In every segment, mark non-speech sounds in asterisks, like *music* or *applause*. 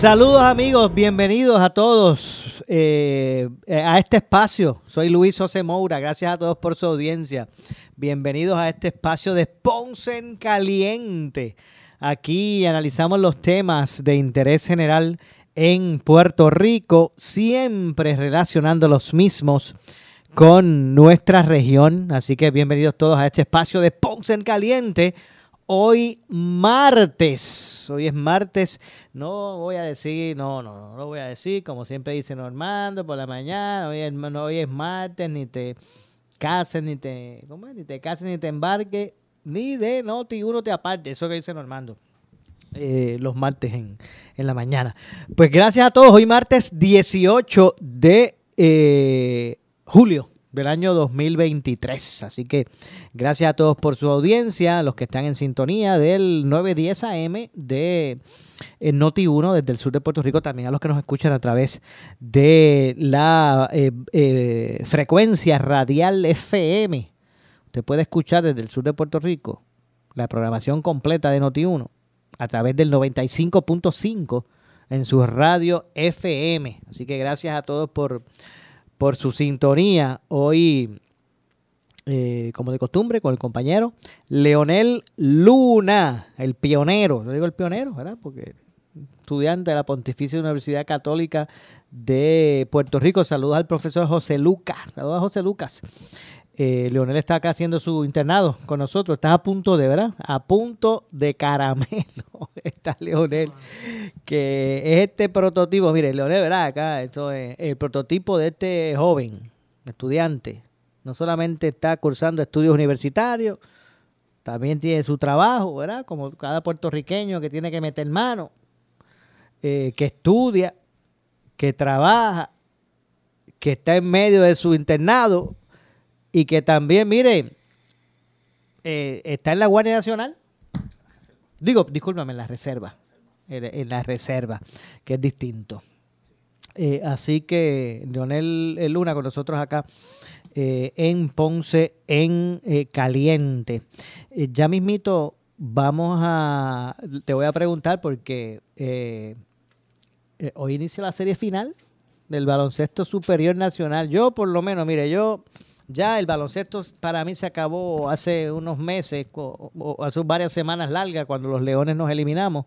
Saludos amigos, bienvenidos a todos eh, a este espacio. Soy Luis José Moura, gracias a todos por su audiencia. Bienvenidos a este espacio de Ponce en Caliente. Aquí analizamos los temas de interés general en Puerto Rico, siempre relacionando los mismos con nuestra región. Así que bienvenidos todos a este espacio de Ponce en Caliente. Hoy martes, hoy es martes, no voy a decir, no, no, no lo voy a decir, como siempre dice Normando por la mañana, hoy es, hoy es martes, ni te cases, ni te, ¿cómo? Ni te cases, ni te embarques, ni de noti uno te aparte, eso que dice Normando. Eh, los martes en, en, la mañana. Pues gracias a todos. Hoy martes 18 de eh, julio del año 2023. Así que gracias a todos por su audiencia, los que están en sintonía del 910 AM de eh, Noti 1 desde el sur de Puerto Rico, también a los que nos escuchan a través de la eh, eh, frecuencia radial FM. Usted puede escuchar desde el sur de Puerto Rico la programación completa de Noti 1 a través del 95.5 en su radio FM. Así que gracias a todos por por su sintonía. Hoy, eh, como de costumbre, con el compañero Leonel Luna, el pionero. Yo digo el pionero, ¿verdad? Porque estudiante de la Pontificia Universidad Católica de Puerto Rico. Saludos al profesor José Lucas. Saludos a José Lucas. Eh, Leonel está acá haciendo su internado con nosotros. Estás a punto de, ¿verdad? A punto de caramelo. *laughs* Está Leonel, que es este prototipo. Mire, Leonel, ¿verdad? Acá, esto es el prototipo de este joven estudiante. No solamente está cursando estudios universitarios, también tiene su trabajo, ¿verdad? Como cada puertorriqueño que tiene que meter mano, eh, que estudia, que trabaja, que está en medio de su internado y que también, mire, eh, está en la Guardia Nacional. Digo, discúlpame, en la reserva. En, la reserva, que es distinto. Eh, así que Leonel Luna con nosotros acá eh, en Ponce en Caliente. ya mismito vamos a, te voy a preguntar porque hoy inicia la serie final del baloncesto superior nacional. Yo por lo menos, mire, yo ya el baloncesto para mí se acabó hace unos meses, o, hace varias semanas largas, cuando los Leones nos eliminamos.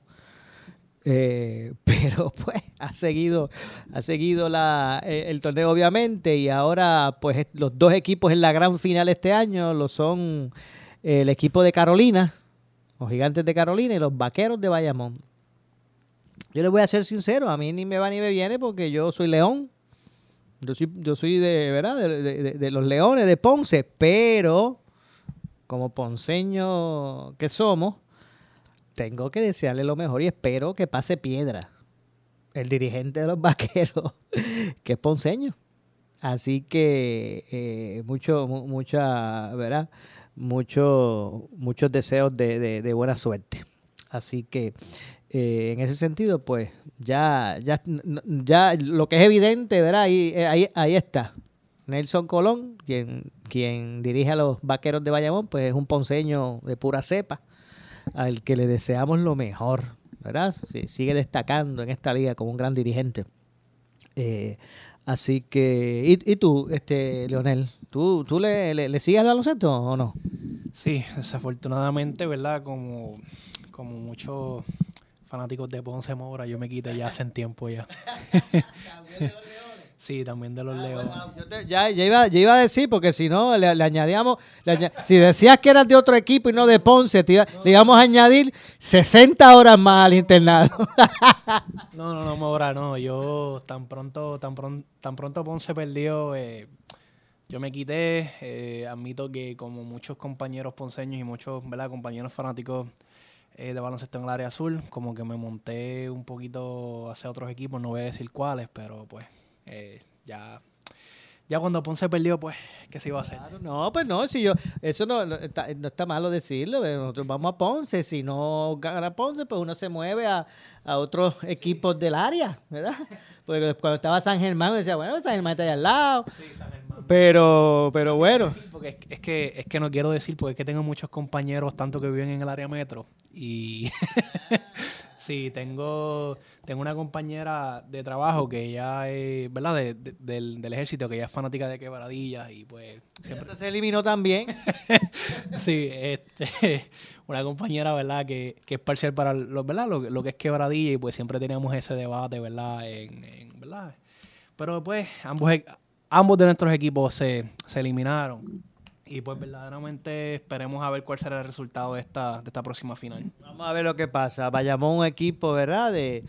Eh, *laughs* pero pues ha seguido, ha seguido la, eh, el torneo obviamente y ahora pues los dos equipos en la gran final este año lo son el equipo de Carolina, los gigantes de Carolina y los vaqueros de Bayamón. Yo les voy a ser sincero, a mí ni me va ni me viene porque yo soy león yo soy, yo soy de, ¿verdad? De, los Leones de Ponce, pero como ponceño que somos, tengo que desearle lo mejor y espero que pase piedra. El dirigente de los *laughs* vaqueros, que es ponceño. Así que eh, mucho, mucha, ¿verdad? Mucho, muchos deseos de buena suerte. Así que eh, en ese sentido, pues ya, ya, ya lo que es evidente, ¿verdad? Ahí, eh, ahí, ahí está. Nelson Colón, quien, quien dirige a los vaqueros de Bayamón, pues es un ponceño de pura cepa, al que le deseamos lo mejor, ¿verdad? sigue destacando en esta liga como un gran dirigente. Eh, así que, ¿y, y, tú, este Leonel? ¿Tú, tú le, le, le sigues al baloncesto o no? Sí, desafortunadamente, ¿verdad? Como, como muchos fanáticos de Ponce Mora, yo me quité ya hace *laughs* tiempo ya. sí, también de los ah, Leones. ya, ya, iba, a decir, porque si no, le, añadíamos, si decías que eras de otro equipo y no de Ponce, le íbamos a añadir 60 horas más al internado. *laughs* no, no, no, Mora, no. Yo tan pronto, tan pronto, tan pronto Ponce perdió, eh, yo me quité. Eh, admito que como muchos compañeros ponceños y muchos ¿verdad? compañeros fanáticos eh, de baloncesto en el área azul. Como que me monté un poquito hacia otros equipos, no voy a decir cuáles, pero pues eh, ya ya cuando Ponce perdió, pues, ¿qué se iba a hacer? no, pues no, si yo, eso no, no, está, no está malo decirlo, nosotros vamos a Ponce, si no gana Ponce, pues uno se mueve a, a otros equipos del área, ¿verdad? *laughs* Porque cuando estaba San Germán, decía, bueno, San Germán está ahí al lado. Sí, San Germán. Pero, pero bueno. porque es, que, es que no quiero decir, porque es que tengo muchos compañeros, tanto que viven en el área metro, y *laughs* Sí, tengo, tengo una compañera de trabajo que ella es, ¿verdad? del, del, ejército, que ella es fanática de quebradillas y pues siempre... se eliminó también. *laughs* sí, este, *laughs* una compañera, ¿verdad? Que, que es parcial para lo, ¿verdad? Lo, que es quebradilla y pues siempre teníamos ese debate, ¿verdad? En, ¿verdad? Pero pues ambos, ambos de nuestros equipos se, se eliminaron. Y pues verdaderamente esperemos a ver cuál será el resultado de esta, de esta próxima final. Vamos a ver lo que pasa. Vayamos un equipo, ¿verdad? De,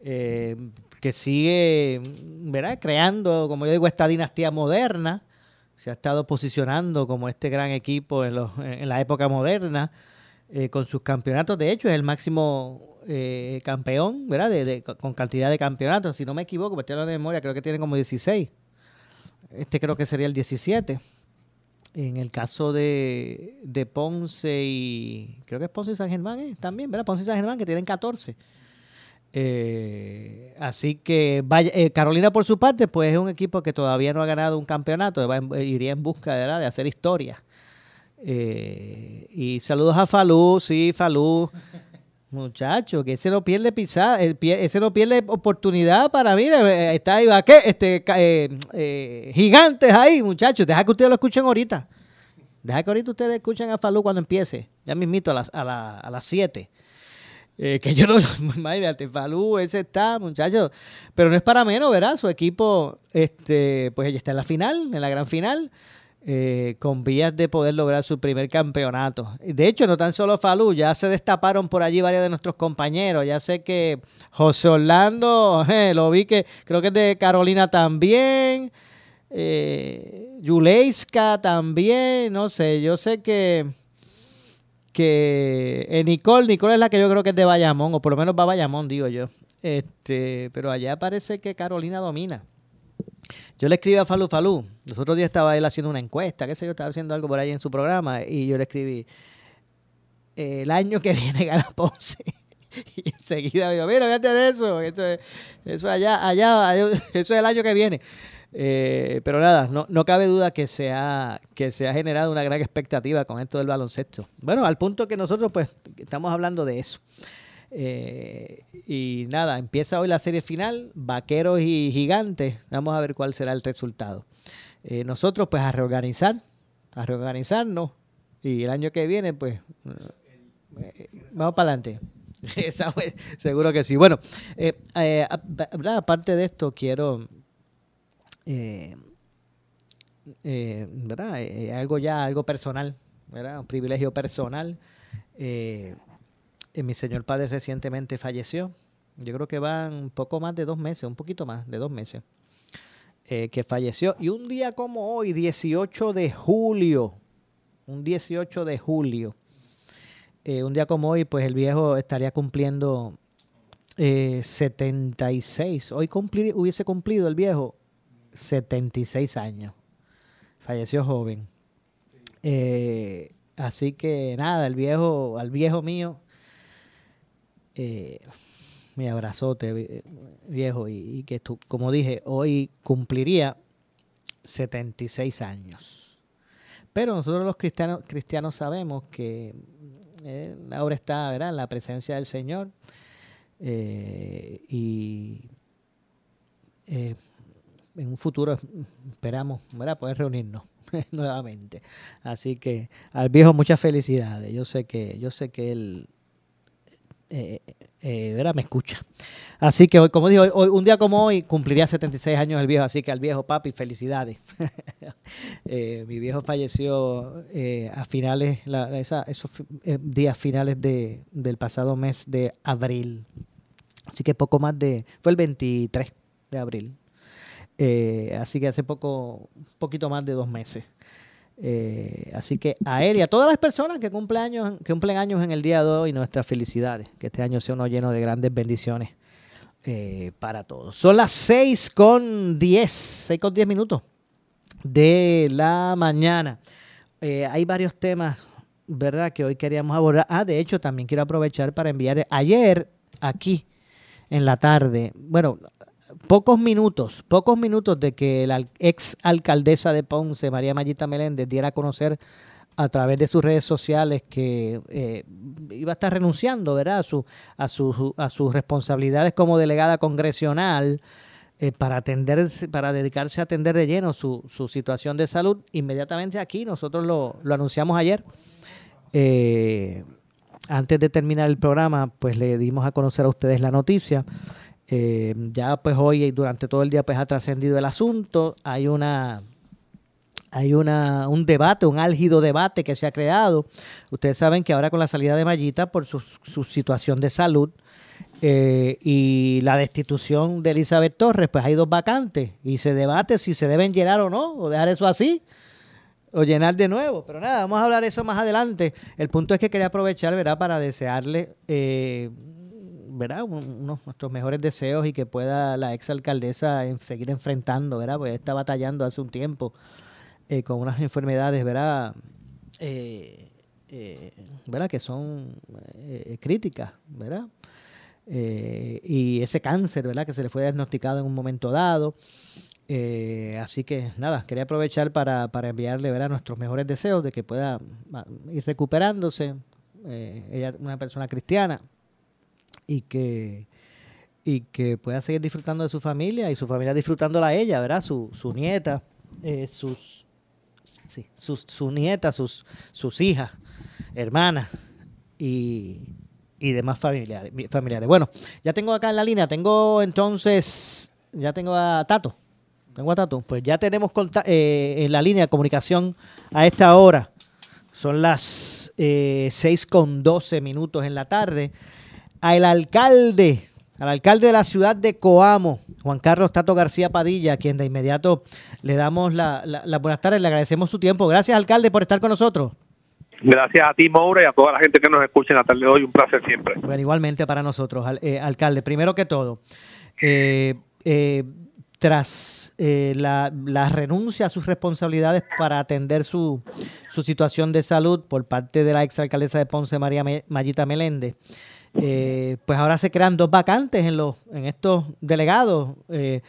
eh, que sigue, ¿verdad? Creando, como yo digo, esta dinastía moderna. Se ha estado posicionando como este gran equipo en, los, en la época moderna eh, con sus campeonatos. De hecho, es el máximo eh, campeón, ¿verdad? De, con cantidad de campeonatos. Si no me equivoco, me estoy hablando de memoria, creo que tiene como 16. Este creo que sería el 17 en el caso de, de, Ponce y creo que es Ponce y San Germán ¿eh? también, ¿verdad? Ponce y San Germán que tienen 14. Eh, así que vaya, eh, Carolina por su parte, pues es un equipo que todavía no ha ganado un campeonato, iría en busca de hacer historia. y saludos a Falú, sí, Falú. Muchacho, que ese no pierde pisada, ese no pierde oportunidad para, mire, está ahí, ¿qué? Este, eh, eh, gigantes ahí, muchachos, deja que ustedes lo escuchen ahorita. Deja que ahorita ustedes escuchen a Falú cuando empiece, ya mismito a las, a, la, a las 7. Eh, que yo no, *laughs* imagínate, Falú, ese está, muchachos, pero no es para menos, ¿verdad? Su equipo, este, pues ella está en la final, en la gran final. Eh, con vías de poder lograr su primer campeonato. De hecho, no tan solo Falú, ya se destaparon por allí varios de nuestros compañeros. Ya sé que José Orlando, *laughs* eh, lo vi que creo que es de Carolina también. Eh, Yuleiska también, no sé, yo sé que que eh, Nicole, Nicole es la que yo creo que es de Bayamón, o por lo menos va a Bayamón, digo yo. Este, pero allá parece que Carolina domina. Yo le escribí a Falú Falú. Los otros días estaba él haciendo una encuesta, qué sé yo, estaba haciendo algo por ahí en su programa y yo le escribí, el año que *laughs* viene gana Ponce. *laughs* y enseguida me dijo, mira, fíjate de eso, eso es, eso allá, allá, *laughs* eso es el año que viene. Eh, pero nada, no, no cabe duda que se, ha, que se ha generado una gran expectativa con esto del baloncesto. Bueno, al punto que nosotros pues estamos hablando de eso. Eh, y nada, empieza hoy la serie final, Vaqueros y Gigantes. Vamos a ver cuál será el resultado. Eh, nosotros pues a reorganizar, a reorganizarnos y el año que viene pues eh, vamos para adelante. *laughs* seguro que sí. Bueno, aparte de esto quiero... ¿verdad? algo ya, algo personal, ¿verdad? Un privilegio personal. Mi señor padre recientemente falleció. Yo creo que van poco más de dos meses, un poquito más de dos meses, eh, que falleció. Y un día como hoy, 18 de julio, un 18 de julio, eh, un día como hoy, pues el viejo estaría cumpliendo 76. Hoy hubiese cumplido el viejo 76 años. Falleció joven. así que nada, el viejo, al viejo mío, eh, mi abrazote viejo y, que tú, como dije, hoy cumpliría 76 años. Pero nosotros los cristianos, cristianos sabemos que eh, ahora está ¿verdad? en la presencia del Señor eh, y en un futuro esperamos ¿verdad? poder reunirnos *laughs* nuevamente. Así que al viejo muchas felicidades. Yo sé que, yo sé que él eh, eh, me escucha. Así que hoy, como digo, hoy, un día como hoy cumpliría 76 años el viejo, así que al viejo papi, felicidades. *laughs* Eh, mi viejo falleció eh, a finales, esos días finales de, del pasado mes de abril. Así que poco más de, fue el 23 de abril. así que hace poco, un poquito más de dos meses. Eh, así que a él y a todas las personas que cumplen años, que cumplen en el día de hoy, nuestras felicidades. Que este año sea uno lleno de grandes bendiciones eh, para todos. Son las 6 con 10, 6 con 10 minutos de la mañana. Eh, hay varios temas, ¿verdad?, que hoy queríamos abordar. Ah, de hecho, también quiero aprovechar para enviar ayer aquí en la tarde, bueno, pocos minutos, pocos minutos de que la ex alcaldesa de Ponce, María Mayita Meléndez, diera a conocer a través de sus redes sociales que eh, iba a estar renunciando ¿verdad? A, su, a, su, a sus responsabilidades como delegada congresional eh, para, atender, para dedicarse a atender de lleno su, su situación de salud. Inmediatamente aquí, nosotros lo, lo anunciamos ayer. Eh, antes de terminar el programa, pues le dimos a conocer a ustedes la noticia. Eh, ya pues hoy y durante todo el día pues ha trascendido el asunto. Hay una hay una, un debate, un álgido debate que se ha creado. Ustedes saben que ahora con la salida de Mayita por su, su situación de salud eh, y la destitución de Elizabeth Torres, pues hay dos vacantes y se debate si se deben llenar o no, o dejar eso así, o llenar de nuevo. Pero nada, vamos a hablar eso más adelante. El punto es que quería aprovechar, ¿verdad?, para desearle eh, ¿verdad? unos nuestros mejores deseos y que pueda la exalcaldesa seguir enfrentando, ¿verdad? Porque está batallando hace un tiempo eh, con unas enfermedades, ¿verdad? Eh, eh, ¿verdad? Que son críticas, ¿verdad? y ese cáncer, ¿verdad? Que se le fue diagnosticado en un momento dado. así que nada, quería aprovechar para, para enviarle ¿verdad? nuestros mejores deseos de que pueda ir recuperándose. ella es una persona cristiana, y que y que pueda seguir disfrutando de su familia y su familia disfrutándola a ella, ¿verdad? Su, su nieta, eh, sus, sí, sus, su nieta, sus, sus hijas, hermanas y, y demás familiares, familiares. Bueno, ya tengo acá en la línea, tengo entonces, ya tengo a Tato, tengo a Tato, pues ya tenemos eh, en la línea de comunicación a esta hora, son las eh, 6 con 12 minutos en la tarde al alcalde, al alcalde de la ciudad de Coamo, Juan Carlos Tato García Padilla, a quien de inmediato le damos las la, buenas tardes, le agradecemos su tiempo. Gracias, alcalde, por estar con nosotros. Gracias a ti, Moura, y a toda la gente que nos escucha en la tarde de hoy. Un placer siempre. Bueno, igualmente para nosotros, eh, alcalde. Primero que todo, eh, eh, tras la, la, renuncia a sus responsabilidades para atender su, su situación de salud por parte de la exalcaldesa de Ponce, María Mayita Meléndez, eh, pues ahora se crean dos vacantes en los en estos delegados eh,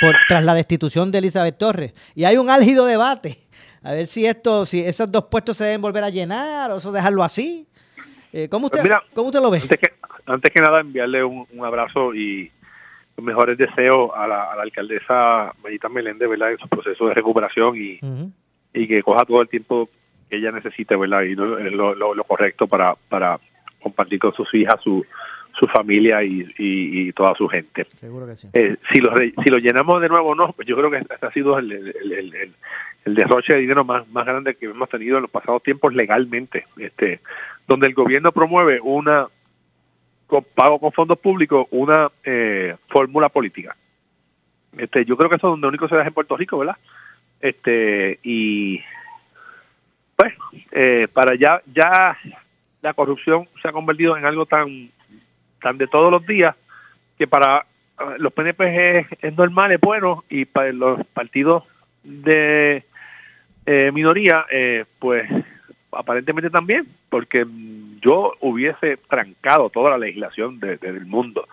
por, tras la destitución de Elizabeth Torres. Y hay un álgido debate. A ver si esto, si esos dos puestos se deben volver a llenar o eso dejarlo así. Eh, ¿cómo, usted, pues usted lo ve? Antes que, nada, enviarle un, abrazo y los mejores deseos a la, alcaldesa Mayita Meléndez, ¿verdad? En su proceso de recuperación y, y que coja todo el tiempo que ella necesite, ¿verdad? Y lo, lo, lo correcto para, para compartir con sus hijas, su, su familia y, toda su gente. Seguro que sí. Eh, si, lo, si lo llenamos de nuevo o no, pues yo creo que este ha sido el, el, el, derroche de dinero más, más grande que hemos tenido en los pasados tiempos legalmente, este donde el gobierno promueve una con pago con fondos públicos una eh, fórmula política. Este, yo creo que eso es donde único se da en Puerto Rico, ¿verdad? Este y pues eh, para ya ya la corrupción se ha convertido en algo tan, tan de todos los días que para ah, los PNP es, normal, es bueno, y para los partidos de eh, minoría, eh, pues aparentemente también, porque yo hubiese trancado toda la legislación del mundo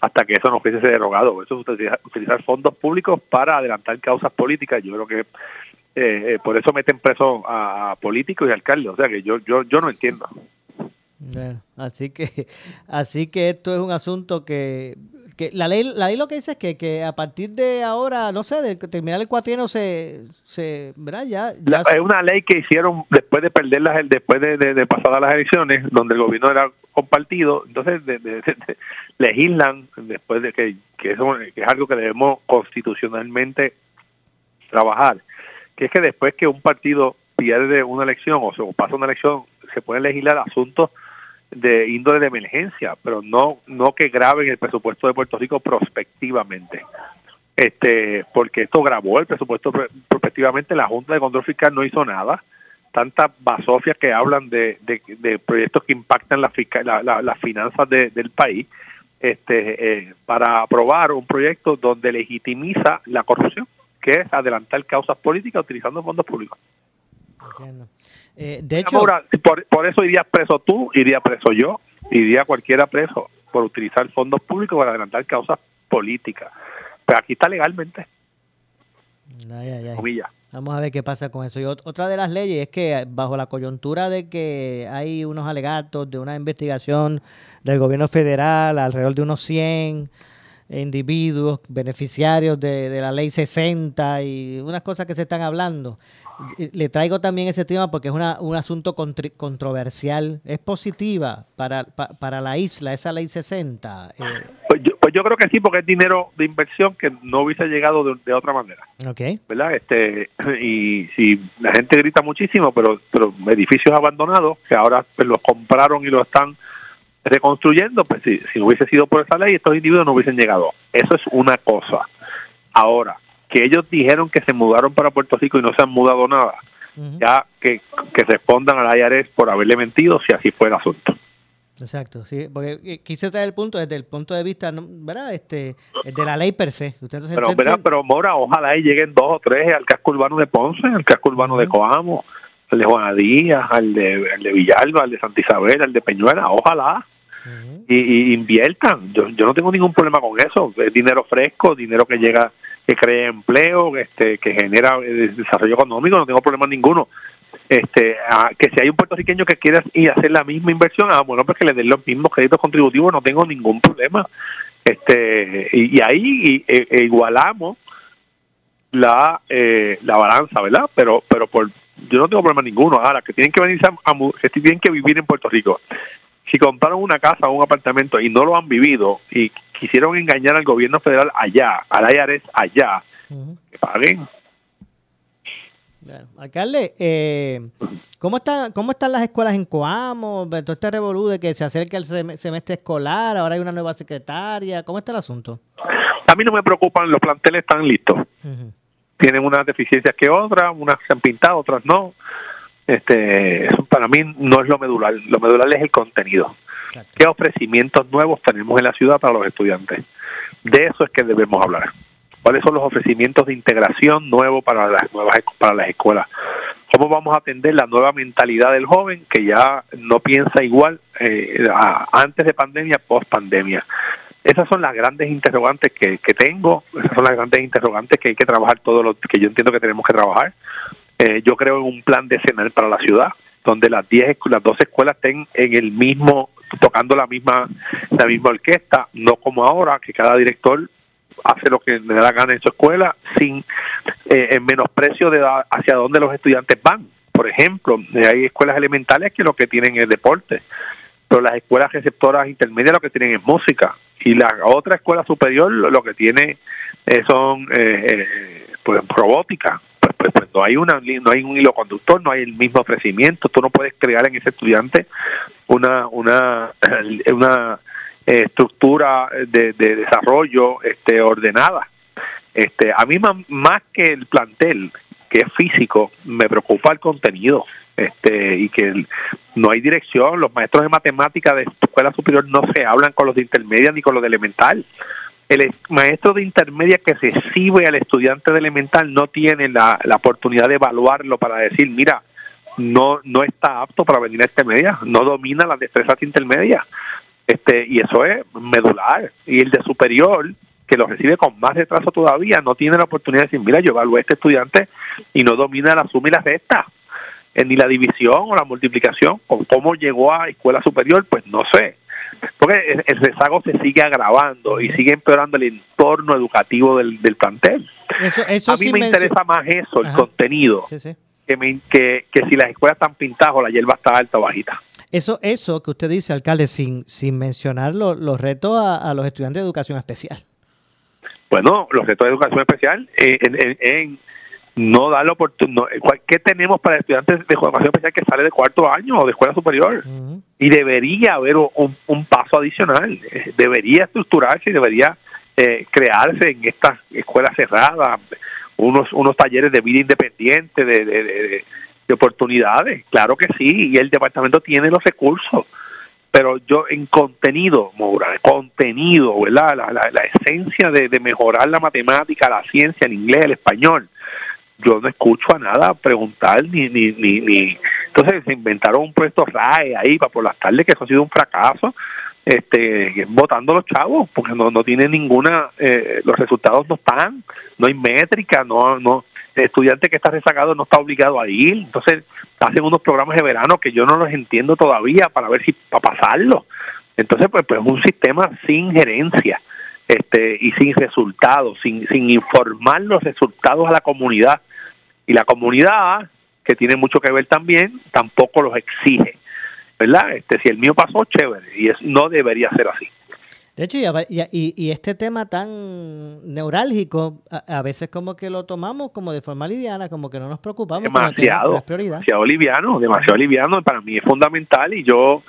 hasta que eso no fuese derogado. Eso es utilizar, fondos públicos para adelantar causas políticas. Yo creo que eh, por eso meten preso a, a, políticos y alcaldes. O sea que yo, yo, yo no entiendo así que, *laughs* así que esto es un asunto que, que la ley, la ley lo que dice es que, que a partir de ahora, no sé, de terminar el cuatrienio se, se ¿verdad? Ya, es una ley que hicieron después de perderlas, después de, de, pasadas las elecciones, donde el gobierno era compartido, entonces legislan después de que, que, eso, que es algo que debemos constitucionalmente trabajar, que es que después que un partido pierde una elección o se pasa una elección, se pueden legislar asuntos de índole de emergencia, pero no no que graben el presupuesto de Puerto Rico prospectivamente. Este, porque esto grabó el presupuesto prospectivamente, la Junta de Control Fiscal no hizo nada, tantas basofias que hablan de, de, proyectos que impactan las la, finanzas del país, este, eh, para aprobar un proyecto donde legitimiza la corrupción, que es adelantar causas políticas utilizando fondos públicos. Eh, de hecho, por, por, eso iría preso tú, iría preso yo, iría cualquiera preso por utilizar fondos públicos para adelantar causas políticas. Pero aquí está legalmente. Vamos a ver qué pasa con eso. Y otra de las leyes es que bajo la coyuntura de que hay unos alegatos de una investigación del gobierno federal, alrededor de unos 100 individuos beneficiarios de, de la ley 60 y unas cosas que se están hablando le traigo también ese tema porque es una, un asunto controversial. ¿Es positiva para, para la isla esa ley 60? Eh, pues, yo, pues yo creo que sí, porque es dinero de inversión que no hubiese llegado de, otra manera. Okay. ¿Verdad? Este, *clears throat* y si la gente grita muchísimo, pero, pero edificios abandonados que ahora pues, los compraron y los están reconstruyendo, pues si, si hubiese sido por esa ley, estos individuos no hubiesen llegado. Eso es una cosa. Ahora, que ellos dijeron que se mudaron para Puerto Rico y no se han mudado nada, ya que, respondan a la IARES por haberle mentido si así fue el asunto. Exacto, sí, porque eh, quise traer el punto desde el punto de vista, ¿verdad? Este, de la ley per se. pero, pero Mora, ojalá y lleguen dos o tres al casco urbano de Ponce, al casco urbano de Coamo, al de Juana Díaz, al de, al de Villalba, al de Santa Isabel, al de Peñuela, ojalá. y, inviertan. Yo, yo no tengo ningún problema con eso. Es dinero fresco, dinero que llega que crea empleo, este, que genera eh, desarrollo económico, no tengo problema ninguno. Este, que si hay un puertorriqueño que quiera ir a hacer la misma inversión, ah, bueno, pues que le den los mismos créditos contributivos, no tengo ningún problema. Este, y, ahí e, e igualamos la eh, la balanza, ¿verdad? Pero pero por yo no tengo problema ninguno. Ahora, que tienen que venir a, tienen que vivir en Puerto Rico. Si compraron una casa o un apartamento y no lo han vivido y quisieron engañar al gobierno federal allá, al IRS allá, que paguen. alcalde, eh, ¿cómo, está, ¿cómo están las escuelas en Coamo? Todo este revolú de que se acerca el semestre escolar, ahora hay una nueva secretaria. ¿Cómo está el asunto? A mí no me preocupan, los planteles están listos. Tienen unas deficiencias que otras, unas se han pintado, otras no. Este, para mí no es lo medular, lo medular es el contenido. ¿Qué ofrecimientos nuevos tenemos en la ciudad para los estudiantes? De eso es que debemos hablar. ¿Cuáles son los ofrecimientos de integración nuevos para las nuevas para las escuelas? ¿Cómo vamos a atender la nueva mentalidad del joven que ya no piensa igual eh, antes de pandemia, post pandemia? Esas son las grandes interrogantes que, tengo, esas son las grandes interrogantes que hay que trabajar, todo lo que yo entiendo que tenemos que trabajar. Eh, yo creo en un plan decenal para la ciudad, donde las 10 las 12 escuelas estén en el mismo tocando la misma la misma orquesta, no como ahora que cada director hace lo que le da gana en su escuela sin eh, en menosprecio de hacia dónde los estudiantes van. Por ejemplo, eh, hay escuelas elementales que lo que tienen es deporte, pero las escuelas receptoras intermedias lo que tienen es música y la otra escuela superior lo que tiene eh, son pues robótica pues, pues, no hay una no hay un hilo conductor, no hay el mismo ofrecimiento, tú no puedes crear en ese estudiante una una *clears throat* una eh, estructura de, desarrollo este ordenada. Este, a mí más, que el plantel, que es físico, me preocupa el contenido. Este, y que no hay dirección, los maestros de matemática de escuela superior no se hablan con los de intermedia ni con los de elemental el maestro de intermedia que recibe al estudiante de elemental no tiene la, oportunidad de evaluarlo para decir, mira, no no está apto para venir a este media, no domina las destrezas intermedias. Este, y eso es medular. Y el de superior, que lo recibe con más retraso todavía, no tiene la oportunidad de decir, mira, yo evalué a este estudiante y no domina la suma y la resta, eh, ni la división o la multiplicación, o cómo llegó a escuela superior, pues no sé porque el, rezago se sigue agravando y sigue empeorando el entorno educativo del, plantel. a mí me interesa más eso, el contenido, Que, que, si las escuelas están pintadas o la hierba está alta o bajita. Eso, eso que usted dice, alcalde, sin, sin mencionar los retos a, los estudiantes de educación especial. Bueno, los retos de educación especial eh, en no da la oportunidad. ¿Qué tenemos para estudiantes de educación especial que sale de cuarto año o de escuela superior? Y debería haber un, paso adicional, eh, debería estructurarse y debería eh, crearse en estas escuelas cerradas unos unos talleres de vida independiente, de, de oportunidades, claro que sí, y el departamento tiene los recursos, pero yo en contenido, Moura, contenido, ¿verdad? La, la, esencia de, de, mejorar la matemática, la ciencia, el inglés, el español, yo no escucho a nada preguntar ni, ni, ni, ni. Entonces se inventaron un proyecto RAE ahí para por las tardes, que eso ha sido un fracaso, este votando los chavos, porque no, no tiene ninguna, eh, los resultados no están, no hay métrica, no, no, el estudiante que está rezagado no está obligado a ir, entonces hacen unos programas de verano que yo no los entiendo todavía para ver si para pasarlo. Entonces, pues, pues un sistema sin gerencia este, y sin resultados, sin, sin informar los resultados a la comunidad. Y la comunidad, que tiene mucho que ver también, tampoco los exige. ¿Verdad? Este, si el mío pasó, chévere, y no debería ser así. De hecho, y, y, este tema tan neurálgico, a, veces como que lo tomamos como de forma liviana, como que no nos preocupamos. Demasiado, demasiado liviano, demasiado liviano. Para mí es fundamental y yo,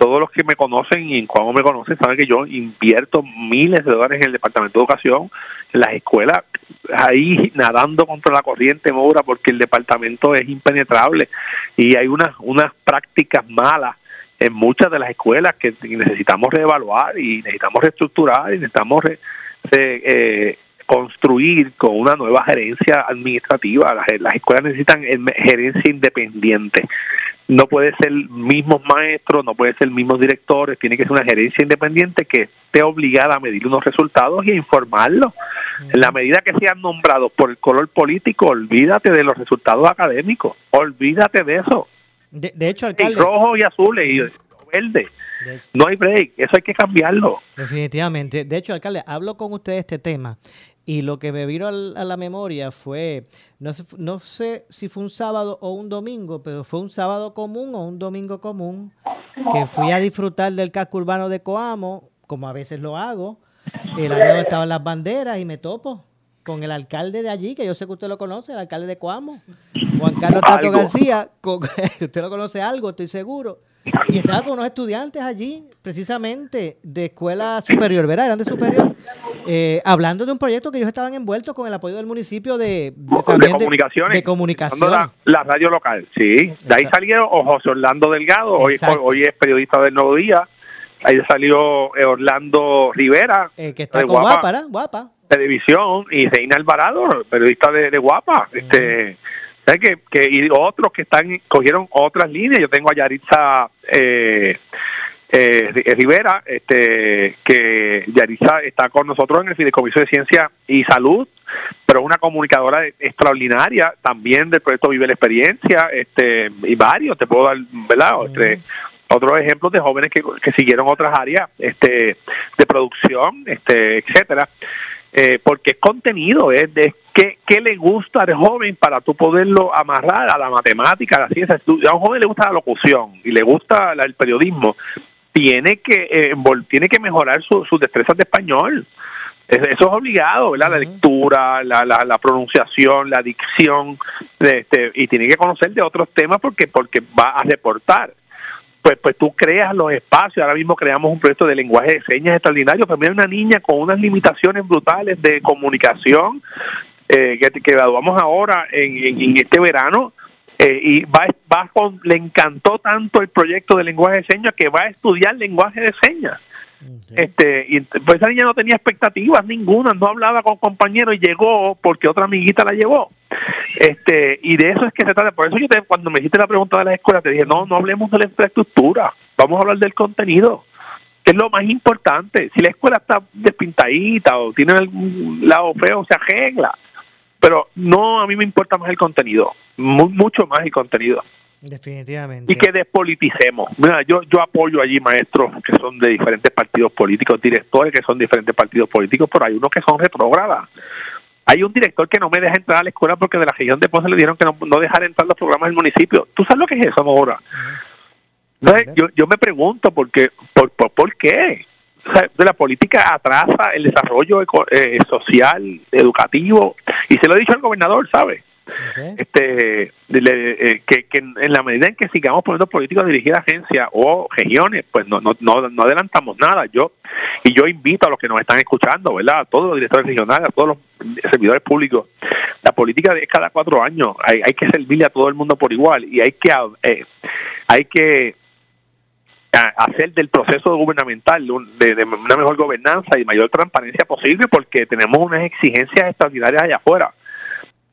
todos los que me conocen y en cuando me conocen, saben que yo invierto miles de dólares en el Departamento de Educación, en las escuelas, ahí nadando contra la corriente, Moura, porque el departamento es impenetrable y hay unas, unas prácticas malas en muchas de las escuelas que necesitamos reevaluar y necesitamos reestructurar y necesitamos eh, construir con una nueva gerencia administrativa. Las, escuelas necesitan gerencia independiente. No puede ser mismos maestros, no puede ser mismos directores, tiene que ser una gerencia independiente que esté obligada a medir unos resultados y a informarlos. En la medida que sean nombrados por el color político, olvídate de los resultados académicos, olvídate de eso. De, hecho, alcalde. rojo y azul y verde. No hay break, eso hay que cambiarlo. Definitivamente. De hecho, alcalde, hablo con usted de este tema y lo que me vino a la memoria fue, no sé, no sé si fue un sábado o un domingo, pero fue un sábado común o un domingo común, que fui a disfrutar del casco urbano de Coamo, como a veces lo hago. El área donde estaban las banderas y me topo con el alcalde de allí, que yo sé que usted lo conoce, el alcalde de Coamo, Juan Carlos Tato García, *laughs* usted lo conoce algo, estoy seguro. Y estaba con unos estudiantes allí, precisamente de escuela superior, ¿verdad? Eran de superior, eh, hablando de un proyecto que ellos estaban envueltos con el apoyo del municipio de, de, comunicaciones. De, comunicación. La, radio local, sí. De ahí salió José Orlando Delgado, hoy, hoy es periodista del Nuevo Día. Ahí salió eh, Orlando Rivera. Eh, que está con Guapa. Guapa televisión y Reina Alvarado, periodista de, Guapa, este que, que y otros que están cogieron otras líneas. Yo tengo a Yaritza eh, eh, Rivera, este que Yaritza está con nosotros en el Fideicomiso de Ciencia y Salud, pero una comunicadora extraordinaria también del proyecto Vive la Experiencia, este y varios, te puedo dar, ¿verdad? Este, otros ejemplos de jóvenes que, que siguieron otras áreas este de producción, este etcétera. Eh, porque es contenido, es de qué, qué, le gusta al joven para tú poderlo amarrar a la matemática, a la ciencia. a un joven le gusta la locución y le gusta el periodismo, tiene que eh, tiene que mejorar sus destrezas de español. Eso es obligado, ¿verdad? La lectura, la, la, la pronunciación, la dicción, este, y tiene que conocer de otros temas porque porque va a reportar pues, pues tú creas los espacios. Ahora mismo creamos un proyecto de lenguaje de señas extraordinario. Pero mira una niña con unas limitaciones brutales de comunicación eh, que, que, graduamos ahora en, en, este verano. Eh, y va, va con, le encantó tanto el proyecto de lenguaje de señas que va a estudiar lenguaje de señas. Este, y pues esa niña no tenía expectativas ninguna, no hablaba con compañeros y llegó porque otra amiguita la llevó. Este, y de eso es que se trata. Por eso yo te, cuando me hiciste la pregunta de la escuela, te dije, no, no hablemos de la infraestructura, vamos a hablar del contenido, que es lo más importante. Si la escuela está despintadita o tiene algún lado feo, se arregla. Pero no, a mí me importa más el contenido, mucho más el contenido. Definitivamente. Y que despoliticemos. Mira, yo, yo apoyo allí maestros que son de diferentes partidos políticos, directores que son de diferentes partidos políticos, pero hay unos que son retrógradas. Hay un director que no me deja entrar a la escuela porque de la región de Ponce le dijeron que no, no dejar entrar los programas del municipio. ¿Tú sabes lo que es eso ahora? Entonces, yo, yo me pregunto, ¿por qué? ¿Por, por, qué? de la política atrasa el desarrollo eh, social, educativo, y se lo he dicho al gobernador, Este, eh, que, en la medida en que sigamos poniendo políticos a dirigir agencias o regiones, pues no, no, no, adelantamos nada. Yo y yo invito a los que nos están escuchando, ¿verdad? A todos los directores regionales, a todos los servidores públicos. La política es cada cuatro años. Hay, hay que servirle a todo el mundo por igual y hay que eh, hay que hacer del proceso gubernamental de, una mejor gobernanza y mayor transparencia posible porque tenemos unas exigencias extraordinarias allá afuera.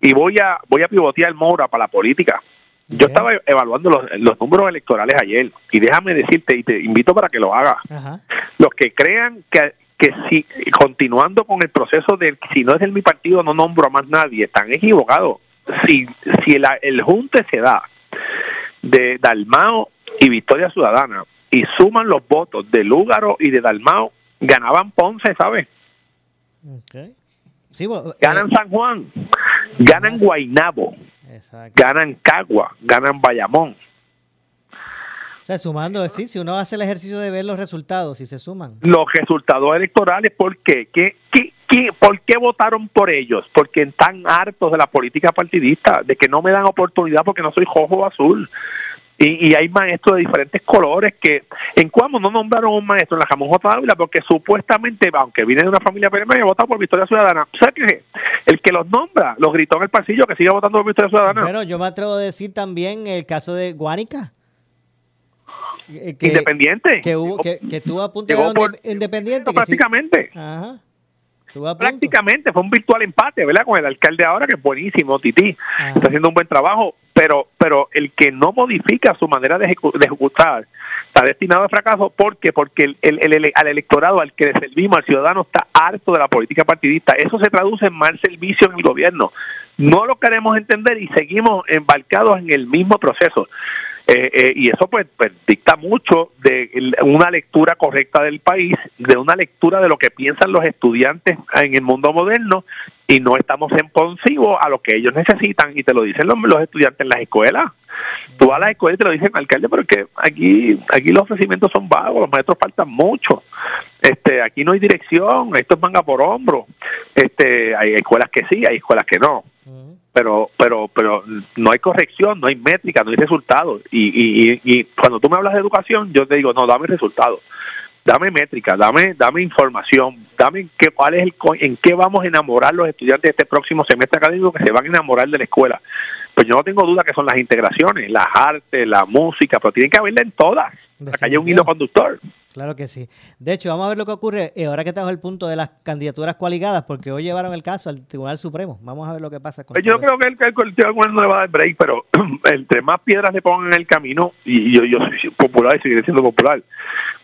Y voy a voy a pivotear Mora para la política. Yo estaba evaluando los, los, números electorales ayer y déjame decirte y te invito para que lo hagas. Los que crean que, que si continuando con el proceso de si no es de mi partido no nombro a más nadie, están equivocados. Si, si el, el junte se da de Dalmao y Victoria Ciudadana, y suman los votos de Lúgaro y de Dalmao, ganaban Ponce, ¿sabes? Okay. ganan eh, San Juan, ganan Guainabo, ganan Cagua, ganan Bayamón. O sea, sumando, sí, si uno hace el ejercicio de ver los resultados, si se suman. Los resultados electorales, ¿por qué? ¿Qué, qué, qué, por qué votaron por ellos? Porque están hartos de la política partidista, de que no me dan oportunidad porque no soy jojo azul. Y, hay maestros de diferentes colores que en Cuamo no nombraron un maestro en la Jamón J. Ávila porque supuestamente, aunque viene de una familia y votado por Victoria Ciudadana. O sea que el que los nombra los gritó en el pasillo que siga votando por Victoria Ciudadana. Pero yo me atrevo a decir también el caso de Guánica. Eh, independiente. Que, hubo, que, que tuvo a punto de independiente. Prácticamente. Ajá. Prácticamente fue un virtual empate, ¿verdad? Con el alcalde ahora, que es buenísimo, Titi. Está haciendo un buen trabajo, pero pero el que no modifica su manera de, ejecutar está destinado a fracaso. ¿Por qué? Porque el, al electorado, al que le servimos, al ciudadano, está harto de la política partidista. Eso se traduce en mal servicio en el gobierno. No lo queremos entender y seguimos embarcados en el mismo proceso. Eh, eh, y eso pues, pues, dicta mucho de una lectura correcta del país, de una lectura de lo que piensan los estudiantes en el mundo moderno y no estamos responsivos a lo que ellos necesitan y te lo dicen los, estudiantes en las escuelas. Tú vas a las escuelas y te lo dicen, alcalde, pero que aquí, aquí los ofrecimientos son vagos, los maestros faltan mucho, este, aquí no hay dirección, esto es manga por hombro, este, hay escuelas que sí, hay escuelas que no pero pero pero no hay corrección, no hay métrica, no hay resultados. Y, y, y cuando tú me hablas de educación, yo te digo, no, dame resultados, dame métrica, dame dame información, dame qué, cuál es el, en qué vamos a enamorar los estudiantes de este próximo semestre académico que se van a enamorar de la escuela. Pues yo no tengo duda que son las integraciones, las artes, la música, pero tienen que haberla en todas, para que haya un hilo conductor. Claro que sí. De hecho, vamos a ver lo que ocurre eh, ahora que tenemos el punto de las candidaturas coaligadas, porque hoy llevaron el caso al Tribunal Supremo. Vamos a ver lo que pasa con pues Yo creo que el, el, el no le va a dar break, pero *clears throat* entre más piedras le pongan en el camino, y yo, yo soy popular y seguiré siendo popular,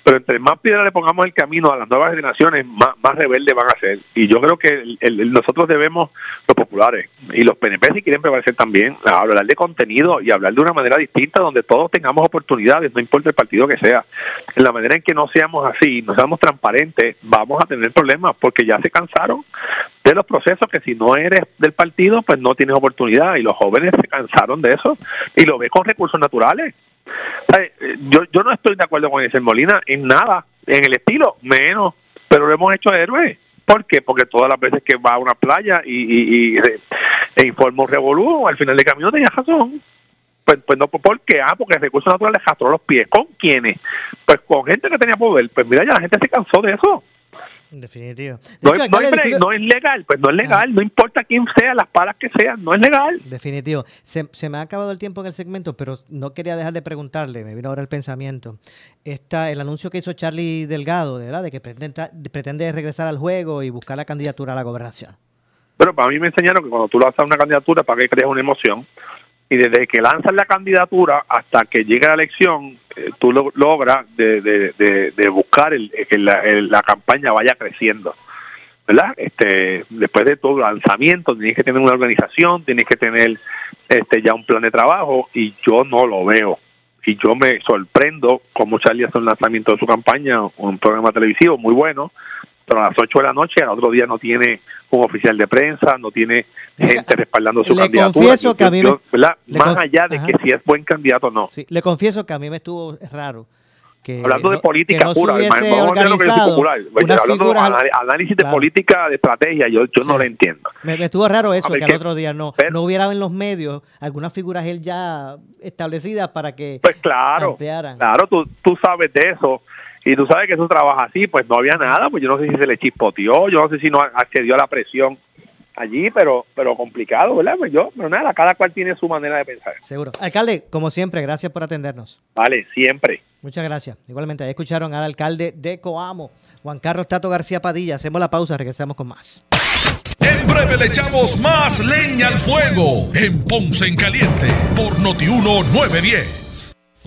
pero entre más piedras le pongamos el camino a las nuevas generaciones, más, más rebeldes van a ser. Y yo creo que nosotros debemos, los populares y los PNP, si quieren prevalecer también, hablar de contenido y hablar de una manera distinta donde todos tengamos oportunidades, no importa el partido que sea. En la manera en que no seamos así, no seamos transparentes, vamos a tener problemas porque ya se cansaron de los procesos que si no eres del partido, pues no tienes oportunidad y los jóvenes se cansaron de eso y lo ves con recursos naturales. Yo, yo no estoy de acuerdo con ese Molina en nada, en el estilo, menos, pero lo hemos hecho héroe. ¿Por qué? Porque todas las veces que va a una playa y, y, e informa un revolú, al final del camino tenía razón. Pues, pues no, ¿por qué? Ah, porque el recurso natural le jastró los pies. ¿Con quiénes? Pues con gente que tenía poder. Pues mira, ya la gente se cansó de eso. Definitivo. no, es, legal, pues no es legal, no importa quién sea, las palas que sean, no es legal. Definitivo. Se, me ha acabado el tiempo en el segmento, pero no quería dejar de preguntarle, me vino ahora el pensamiento. Está el anuncio que hizo Charlie Delgado, ¿verdad? De que pretende, pretende regresar al juego y buscar la candidatura a la gobernación. Pero para mí me enseñaron que cuando tú lanzas una candidatura, para que creas una emoción, y desde que lanzas la candidatura hasta que llega la elección, eh, tú lo, logras de, de, buscar el, que la, campaña vaya creciendo. ¿verdad? Este, después de todo lanzamiento tienes que tener una organización, tienes que tener este ya un plan de trabajo y yo no lo veo. Y yo me sorprendo cómo Charlie hace un lanzamiento de su campaña, un programa televisivo muy bueno, pero a las 8 de la noche, al otro día no tiene un oficial de prensa, no tiene gente respaldando su le candidatura. Confieso que a mí Más allá de que si es buen candidato o no. le confieso que a mí me estuvo raro hablando de política pura, hablando de análisis de política, de estrategia, yo, yo no lo entiendo. Me, estuvo raro eso, que al otro día no, no hubiera en los medios algunas figuras él ya establecidas para que Pues claro, claro, tú, tú sabes de eso y tú sabes que eso trabaja así, pues no había nada, pues yo no sé si se le chispoteó, yo no sé si no accedió a la presión allí, pero pero complicado, ¿verdad? Pues yo, pero nada, cada cual tiene su manera de pensar. Seguro. Alcalde, como siempre, gracias por atendernos. Vale, siempre. Muchas gracias. Igualmente, ahí escucharon al alcalde de Coamo, Juan Carlos Tato García Padilla. Hacemos la pausa, regresamos con más. En breve le echamos más leña al fuego en Ponce en Caliente por Notiuno 910.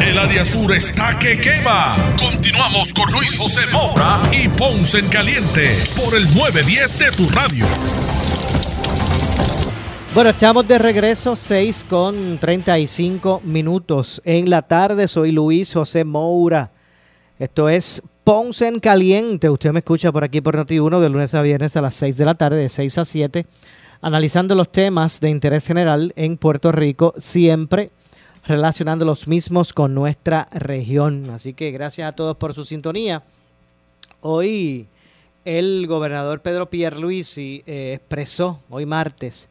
El área sur está que quema. Continuamos con Luis José Moura y Ponce en Caliente por el 910 de tu radio. Bueno, estamos de regreso, 6 con 35 minutos en la tarde. Soy Luis José Moura. Esto es Ponce en Caliente. Usted me escucha por aquí por Noti1 de lunes a viernes a las 6 de la tarde, de 6 a 7, analizando los temas de interés general en Puerto Rico, siempre relacionando los mismos con nuestra región. Así que gracias a todos por su sintonía. Hoy el gobernador Pedro Pierluisi eh, expresó, hoy martes,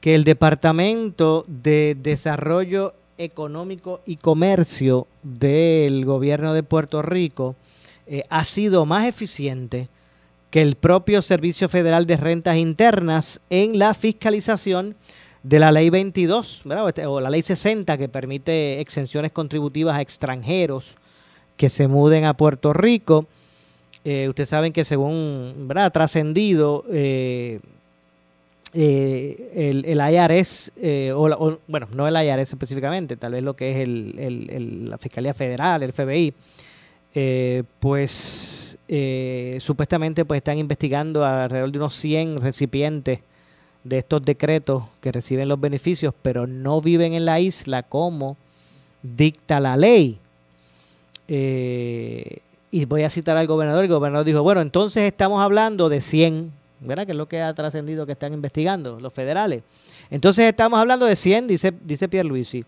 que el Departamento de Desarrollo Económico y Comercio del gobierno de Puerto Rico eh, ha sido más eficiente que el propio Servicio Federal de Rentas Internas en la fiscalización de la ley 22, este, o la ley 60 que permite exenciones contributivas a extranjeros que se muden a Puerto Rico. Eh, ustedes saben que según ha trascendido, eh, eh, el, el, IRS, eh, o, bueno, no el IRS específicamente, tal vez lo que es el, la Fiscalía Federal, el FBI, pues supuestamente pues están investigando alrededor de unos 100 recipientes de estos decretos que reciben los beneficios, pero no viven en la isla como dicta la ley. y voy a citar al gobernador, el gobernador dijo, bueno, entonces estamos hablando de 100 ¿verdad? Que es lo que ha trascendido que están investigando los federales. Entonces estamos hablando de 100, dice, dice Pierluisi.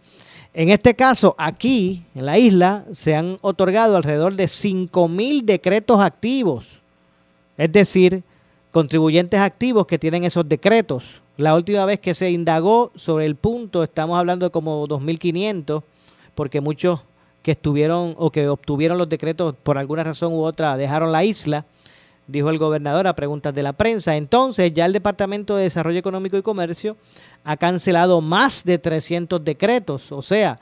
En este caso, aquí, en la isla, se han otorgado alrededor de 5.000 decretos activos. Es decir, contribuyentes activos que tienen esos decretos. La última vez que se indagó sobre el punto, estamos hablando de como 2.500, porque muchos que estuvieron o que obtuvieron los decretos por alguna razón u otra dejaron la isla dijo el gobernador a preguntas de la prensa. Entonces, ya el Departamento de Desarrollo Económico y Comercio ha cancelado más de 300 decretos, o sea,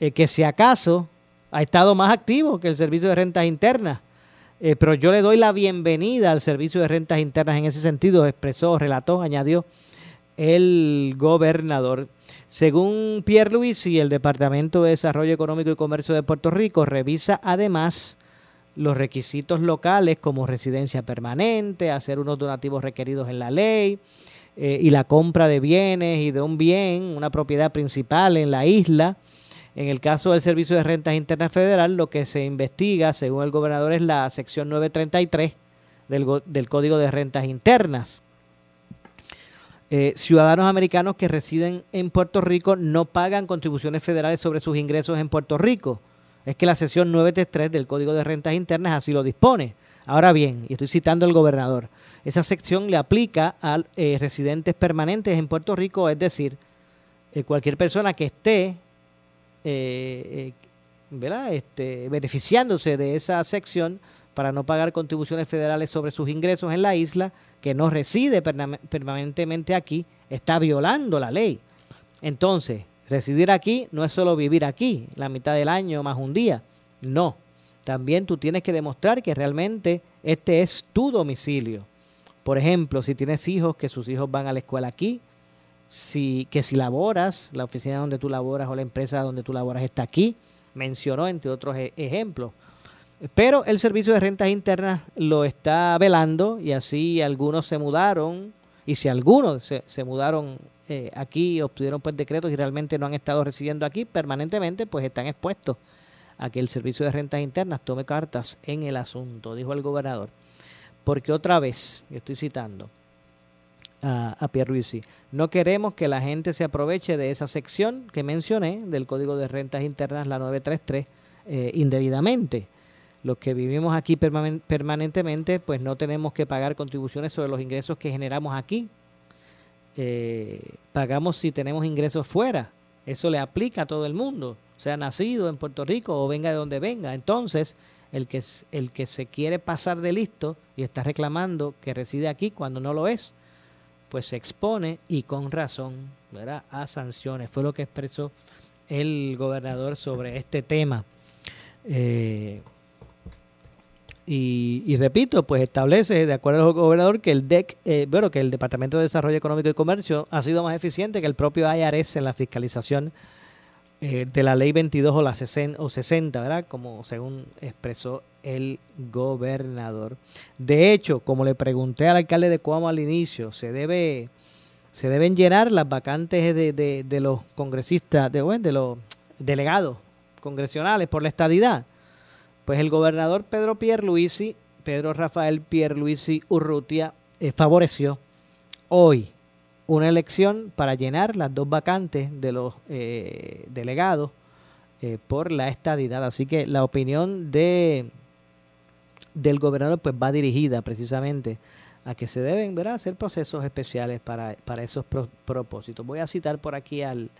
eh, que si acaso ha estado más activo que el Servicio de Rentas Internas. Eh, pero yo le doy la bienvenida al Servicio de Rentas Internas en ese sentido, expresó, relató, añadió el gobernador. Según Pierre Luis y el Departamento de Desarrollo Económico y Comercio de Puerto Rico, revisa además los requisitos locales como residencia permanente, hacer unos donativos requeridos en la ley eh, y la compra de bienes y de un bien, una propiedad principal en la isla. En el caso del Servicio de Rentas Internas Federal, lo que se investiga, según el gobernador, es la sección 933 del, del Código de Rentas Internas. Eh, ciudadanos americanos que residen en Puerto Rico no pagan contribuciones federales sobre sus ingresos en Puerto Rico es que la sección 933 del Código de Rentas Internas así lo dispone. Ahora bien, y estoy citando al gobernador, esa sección le aplica a eh, residentes permanentes en Puerto Rico, es decir, eh, cualquier persona que esté eh, Este, beneficiándose de esa sección para no pagar contribuciones federales sobre sus ingresos en la isla, que no reside permanentemente aquí, está violando la ley. Entonces, Residir aquí no es solo vivir aquí la mitad del año más un día. No. También tú tienes que demostrar que realmente este es tu domicilio. Por ejemplo, si tienes hijos, que sus hijos van a la escuela aquí, si, que si laboras, la oficina donde tú laboras o la empresa donde tú laboras está aquí, mencionó entre otros e, ejemplos. Pero el Servicio de Rentas Internas lo está velando y así algunos se mudaron y si algunos se, se mudaron eh, aquí obtuvieron pues decretos y realmente no han estado residiendo aquí permanentemente, pues están expuestos a que el Servicio de Rentas Internas tome cartas en el asunto, dijo el gobernador. Porque otra vez, y estoy citando a, a Pierluisi, no queremos que la gente se aproveche de esa sección que mencioné del Código de Rentas Internas, la 933, eh, indebidamente. Los que vivimos aquí permanentemente, pues no tenemos que pagar contribuciones sobre los ingresos que generamos aquí, eh, pagamos si tenemos ingresos fuera. Eso le aplica a todo el mundo, sea nacido en Puerto Rico o venga de donde venga. Entonces, el que, el que se quiere pasar de listo y está reclamando que reside aquí cuando no lo es, pues se expone y con razón ¿verdad? a sanciones. Fue lo que expresó el gobernador sobre este tema. Eh, y, repito, pues establece, de acuerdo al gobernador, que el DEC, eh, bueno, que el Departamento de Desarrollo Económico y Comercio ha sido más eficiente que el propio IRS en la fiscalización eh, de la ley 22 o la 60, o 60, ¿verdad? Como según expresó el gobernador. De hecho, como le pregunté al alcalde de Coamo al inicio, se debe se deben llenar las vacantes de, de, los congresistas, de, de los delegados congresionales por la estadidad. Pues el gobernador Pedro Pierluisi, Pedro Rafael Pierluisi Urrutia, eh, favoreció hoy una elección para llenar las dos vacantes de los eh, delegados eh, por la estadidad. Así que la opinión de del gobernador pues va dirigida precisamente a que se deben hacer procesos especiales para, esos propósitos. Voy a citar por aquí al,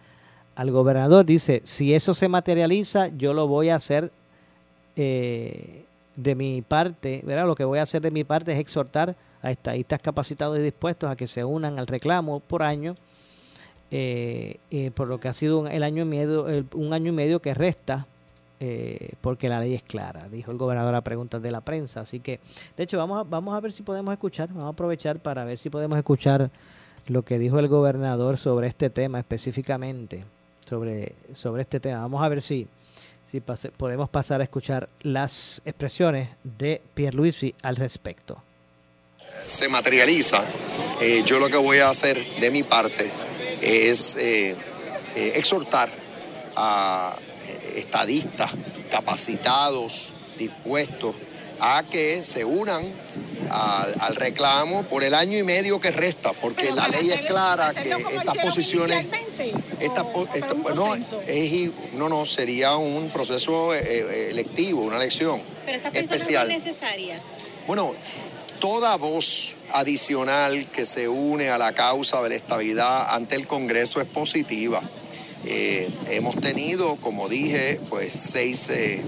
al, gobernador, dice, si eso se materializa, yo lo voy a hacer eh, de mi parte, ¿verdad? lo que voy a hacer de mi parte es exhortar a estadistas capacitados y dispuestos a que se unan al reclamo por año, eh, eh, por lo que ha sido un, el año y medio, un año y medio que resta eh, porque la ley es clara, dijo el gobernador a preguntas de la prensa. Así que, de hecho, vamos a, vamos a ver si podemos escuchar, vamos a aprovechar para ver si podemos escuchar lo que dijo el gobernador sobre este tema específicamente, sobre, sobre este tema. Vamos a ver si, si podemos pasar a escuchar las expresiones de Pierluisi al respecto. Se materializa, eh, yo lo que voy a hacer de mi parte es eh, exhortar a estadistas capacitados, dispuestos a que se unan al, reclamo por el año y medio que resta, porque la ley es clara que estas posiciones, esta, no, es, no, no, sería un proceso eh, eh, electivo, una elección Pero especial. necesaria. Bueno, toda voz adicional que se une a la causa de la estabilidad ante el Congreso es positiva. Eh, hemos tenido, como dije, pues seis eh,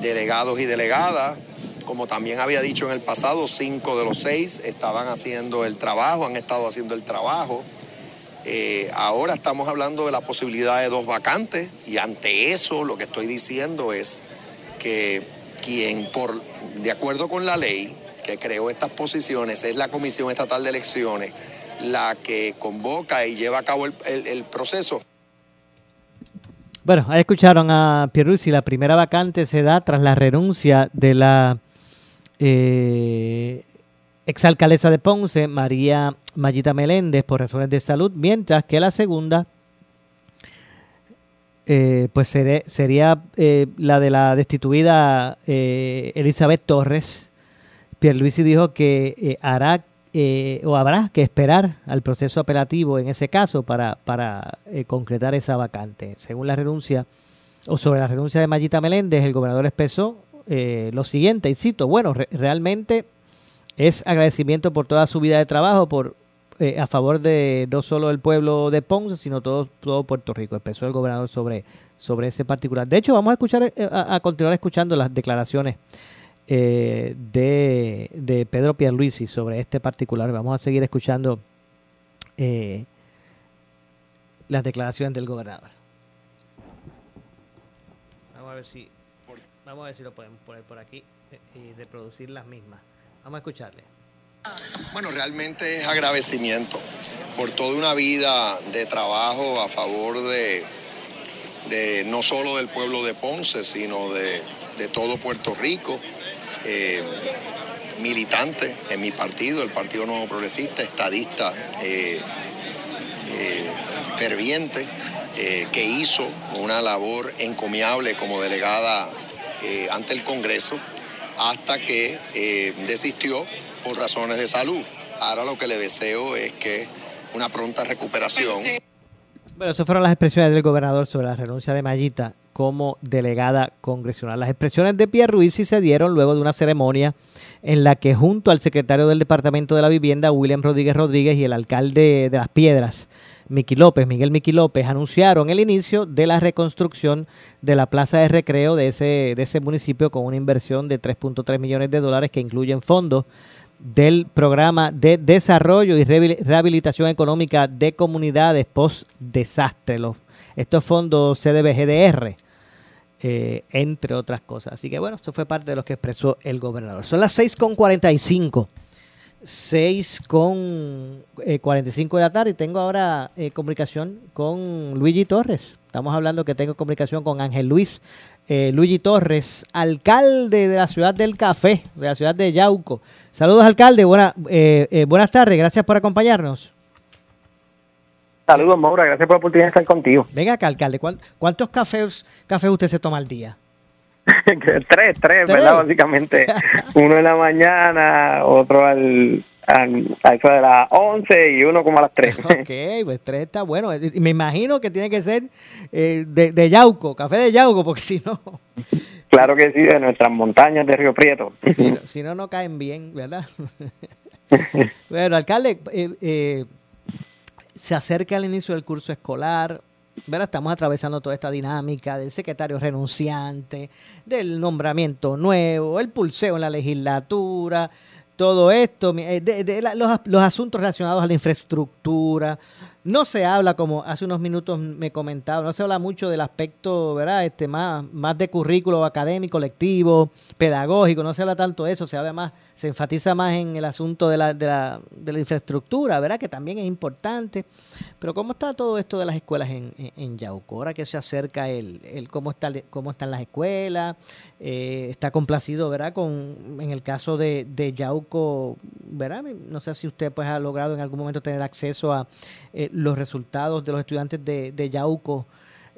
delegados y delegadas. Como también había dicho en el pasado, cinco de los seis estaban haciendo el trabajo, han estado haciendo el trabajo. Eh, ahora estamos hablando de la posibilidad de dos vacantes y ante eso lo que estoy diciendo es que quien, por, de acuerdo con la ley que creó estas posiciones, es la Comisión Estatal de Elecciones la que convoca y lleva a cabo el proceso. Bueno, ahí escucharon a Pierluisi. La primera vacante se da tras la renuncia de la eh, exalcaldesa de Ponce, María Mayita Meléndez, por razones de salud, mientras que la segunda eh, pues sería eh, la de la destituida eh, Elizabeth Torres. Pierluisi dijo que hará eh, o habrá que esperar al proceso apelativo en ese caso para, para eh, concretar esa vacante. Según la renuncia o sobre la renuncia de Mayita Meléndez, el gobernador expresó eh, lo siguiente, y cito, bueno, realmente es agradecimiento por toda su vida de trabajo, por a favor de no solo el pueblo de Ponce, sino todo, todo Puerto Rico, expresó el gobernador sobre, sobre ese particular. De hecho, vamos a escuchar a continuar escuchando las declaraciones eh, de, de, Pedro Pierluisi sobre este particular. Vamos a seguir escuchando eh, las declaraciones del gobernador. Vamos a ver si, vamos a ver si lo podemos poner por aquí eh, y reproducir las mismas. Vamos a escucharle. Bueno, realmente es agradecimiento por toda una vida de trabajo a favor de, de no solo del pueblo de Ponce, sino de, de todo Puerto Rico eh, militante en mi partido, el Partido Nuevo Progresista, estadista eh, eh, ferviente, que hizo una labor encomiable como delegada ante el Congreso hasta que desistió por razones de salud. Ahora lo que le deseo es que una pronta recuperación. Bueno, esas fueron las expresiones del gobernador sobre la renuncia de Mayita como delegada congresional. Las expresiones de Pierre Ruiz se dieron luego de una ceremonia en la que junto al secretario del Departamento de la Vivienda, William Rodríguez Rodríguez, y el alcalde de Las Piedras, Miki López, Miguel Miki López, anunciaron el inicio de la reconstrucción de la plaza de recreo de ese, de ese municipio con una inversión de 3.3 millones de dólares que incluyen fondos del programa de desarrollo y rehabilitación económica de comunidades post-desastre, estos fondos CDBGDR eh, entre otras cosas. Así que bueno, esto fue parte de lo que expresó el gobernador. Son las 6.45. 6 con 45 de la tarde y tengo ahora comunicación con Luigi Torres. Estamos hablando que tengo comunicación con Ángel Luis Luigi Torres, alcalde de la ciudad del Café, de la ciudad de Yauco. Saludos, alcalde. Buena, buenas tardes. Gracias por acompañarnos. Saludos, Maura. Gracias por la oportunidad de estar contigo. Venga acá, alcalde. ¿Cuántos cafés, cafés usted se toma al día? *laughs* tres, tres, ¿verdad? Básicamente. *laughs* uno en la mañana, otro al, a eso de las 11 y uno como a las 3. *laughs* Ok, pues tres está bueno. Me imagino que tiene que ser eh, de, de, Yauco, café de Yauco, porque si no... Claro que sí, de nuestras montañas de Río Prieto. Si no, si no, no caen bien, ¿verdad? bueno, alcalde, eh, eh, se acerca el inicio del curso escolar, ¿verdad? Estamos atravesando toda esta dinámica del secretario renunciante, del nombramiento nuevo, el pulseo en la legislatura, todo esto, eh, de, los, los, asuntos relacionados a la infraestructura. No se habla, como hace unos minutos me comentaba, no se habla mucho del aspecto, ¿verdad? Este, más, más de currículo académico, lectivo, pedagógico, no se habla tanto de eso, se habla más se enfatiza más en el asunto de la, de la, de la infraestructura, ¿verdad? Que también es importante. Pero ¿cómo está todo esto de las escuelas en, en, Yauco? Ahora que se acerca el, el cómo, está, cómo están las escuelas, eh, está complacido, ¿verdad? Con, en el caso de, de Yauco, ¿verdad? No sé si usted pues ha logrado en algún momento tener acceso a eh, los resultados de los estudiantes de, de Yauco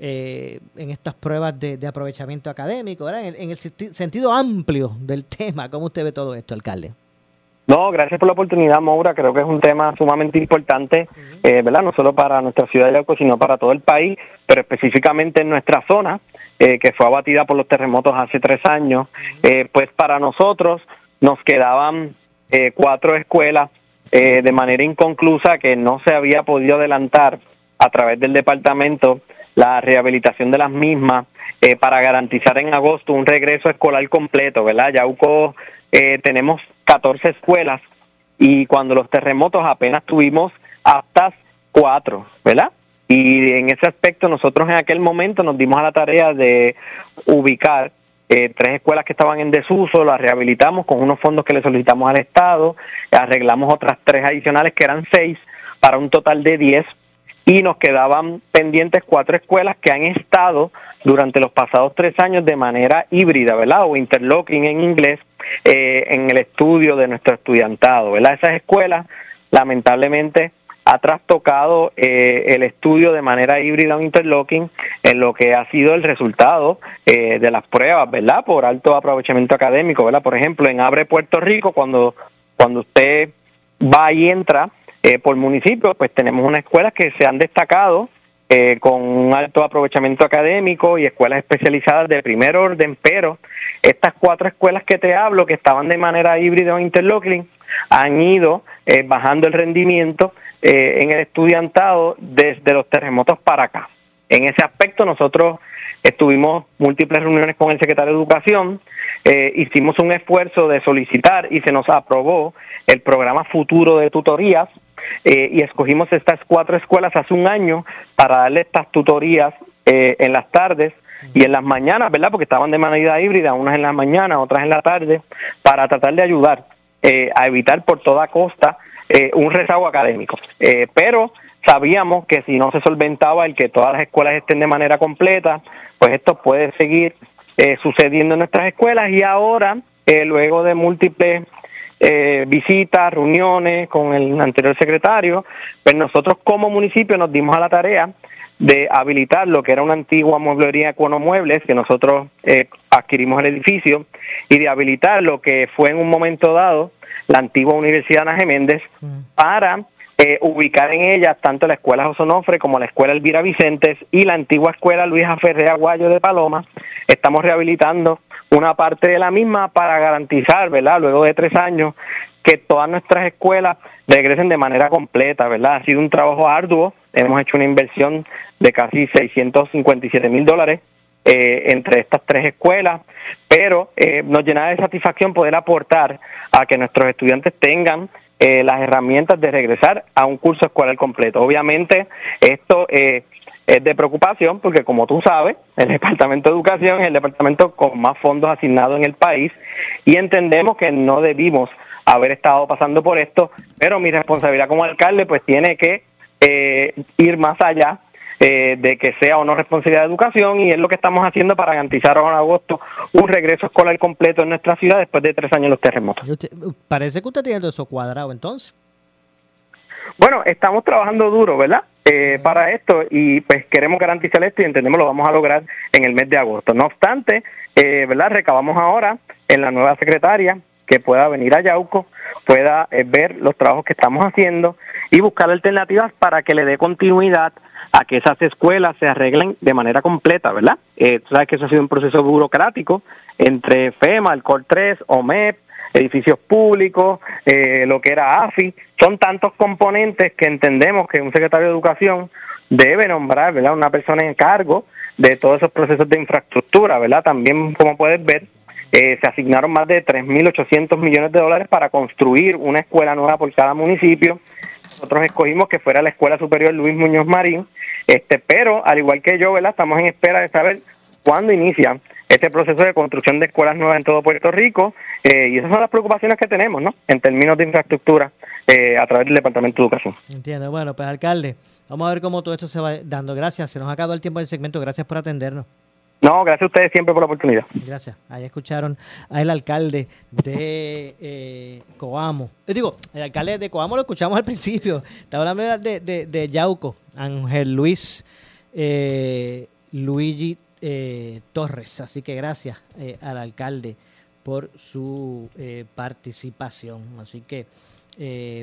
eh, en estas pruebas de, aprovechamiento académico, ¿verdad? En, el sentido amplio del *laughs* tema. ¿Cómo usted ve todo esto, alcalde? No, gracias por la oportunidad, Maura. Creo que es un tema sumamente importante, eh, ¿verdad? No solo para nuestra ciudad de Yauco, sino para todo el país, pero específicamente en nuestra zona, eh, que fue abatida por los terremotos hace tres años. pues para nosotros nos quedaban cuatro escuelas de manera inconclusa que no se había podido adelantar a través del departamento la rehabilitación de las mismas eh, para garantizar en agosto un regreso escolar completo, ¿verdad? Yauco eh, tenemos 14 escuelas y cuando los terremotos apenas tuvimos hasta cuatro, ¿verdad? Y en ese aspecto nosotros en aquel momento nos dimos a la tarea de ubicar eh, tres escuelas que estaban en desuso, las rehabilitamos con unos fondos que le solicitamos al Estado, arreglamos otras tres adicionales que eran seis, para un total de diez y nos quedaban pendientes cuatro escuelas que han estado durante los pasados tres años de manera híbrida, ¿verdad? O interlocking en inglés, eh, en el estudio de nuestro estudiantado, ¿verdad? Esas escuelas, lamentablemente, ha trastocado eh, el estudio de manera híbrida o interlocking en lo que ha sido el resultado eh, de las pruebas, ¿verdad? Por alto aprovechamiento académico, ¿verdad? Por ejemplo, en Abre Puerto Rico, cuando, cuando usted va y entra, eh, por municipio, pues tenemos unas escuelas que se han destacado eh, con un alto aprovechamiento académico y escuelas especializadas de primer orden, pero estas cuatro escuelas que te hablo, que estaban de manera híbrida o interlocking, han ido eh, bajando el rendimiento en el estudiantado desde los terremotos para acá. En ese aspecto nosotros estuvimos múltiples reuniones con el secretario de Educación, hicimos un esfuerzo de solicitar y se nos aprobó el programa futuro de tutorías eh, y escogimos estas cuatro escuelas hace un año para darle estas tutorías eh, en las tardes y en las mañanas, ¿verdad? Porque estaban de manera híbrida, unas en la mañana, otras en la tarde, para tratar de ayudar eh, a evitar por toda costa un rezago académico. pero sabíamos que si no se solventaba el que todas las escuelas estén de manera completa, pues esto puede seguir sucediendo en nuestras escuelas y ahora, luego de múltiples eh, visitas, reuniones con el anterior secretario, pues nosotros como municipio nos dimos a la tarea de habilitar lo que era una antigua mueblería Muebles, que nosotros eh, adquirimos el edificio, y de habilitar lo que fue en un momento dado la antigua Universidad Ana Geméndez mm. para eh, ubicar en ella tanto la Escuela Josonofre como la Escuela Elvira Vicentes y la antigua Escuela Luisa Ferrer Aguayo de Paloma. Estamos rehabilitando una parte de la misma para garantizar, ¿verdad? Luego de tres años, que todas nuestras escuelas regresen de manera completa, ¿verdad? Ha sido un trabajo arduo, hemos hecho una inversión de casi 657 mil dólares eh, entre estas tres escuelas, pero eh, nos llena de satisfacción poder aportar a que nuestros estudiantes tengan eh, las herramientas de regresar a un curso escolar completo. Obviamente, esto eh, es de preocupación porque como tú sabes, el Departamento de Educación es el departamento con más fondos asignados en el país y entendemos que no debimos haber estado pasando por esto, pero mi responsabilidad como alcalde pues tiene que eh, ir más allá eh, de que sea o no responsabilidad de educación y es lo que estamos haciendo para garantizar en agosto un regreso escolar completo en nuestra ciudad después de tres años de los terremotos. Parece que usted tiene todo eso cuadrado entonces. Bueno, estamos trabajando duro, ¿verdad? Eh, para esto y pues queremos garantizar esto y entendemos lo vamos a lograr en el mes de agosto. No obstante, eh, ¿verdad? Recabamos ahora en la nueva secretaria que pueda venir a Yauco, pueda eh, ver los trabajos que estamos haciendo y buscar alternativas para que le dé continuidad a que esas escuelas se arreglen de manera completa, ¿verdad? Eh, sabes que eso ha sido un proceso burocrático entre FEMA, el COR 3, OMEP, edificios públicos, eh, lo que era AFI, son tantos componentes que entendemos que un secretario de Educación debe nombrar, ¿verdad? Una persona en cargo de todos esos procesos de infraestructura, ¿verdad? También, como puedes ver, eh, se asignaron más de 3.800 millones de dólares para construir una escuela nueva por cada municipio. Nosotros escogimos que fuera la Escuela Superior Luis Muñoz Marín, este, pero al igual que yo, ¿verdad? Estamos en espera de saber cuándo inicia este proceso de construcción de escuelas nuevas en todo Puerto Rico eh, y esas son las preocupaciones que tenemos, ¿no? En términos de infraestructura eh, a través del Departamento de Educación. Entiendo. Bueno, pues alcalde, vamos a ver cómo todo esto se va dando. Gracias. Se nos ha acabado el tiempo del segmento. Gracias por atendernos. No, gracias a ustedes siempre por la oportunidad. Gracias. Ahí escucharon al alcalde de eh, Coamo. Eh, digo, el alcalde de Coamo lo escuchamos al principio. Estaba hablando de, de, de Yauco, Ángel Luis eh, Luigi eh, Torres. Así que gracias eh, al alcalde por su eh, participación. Así que,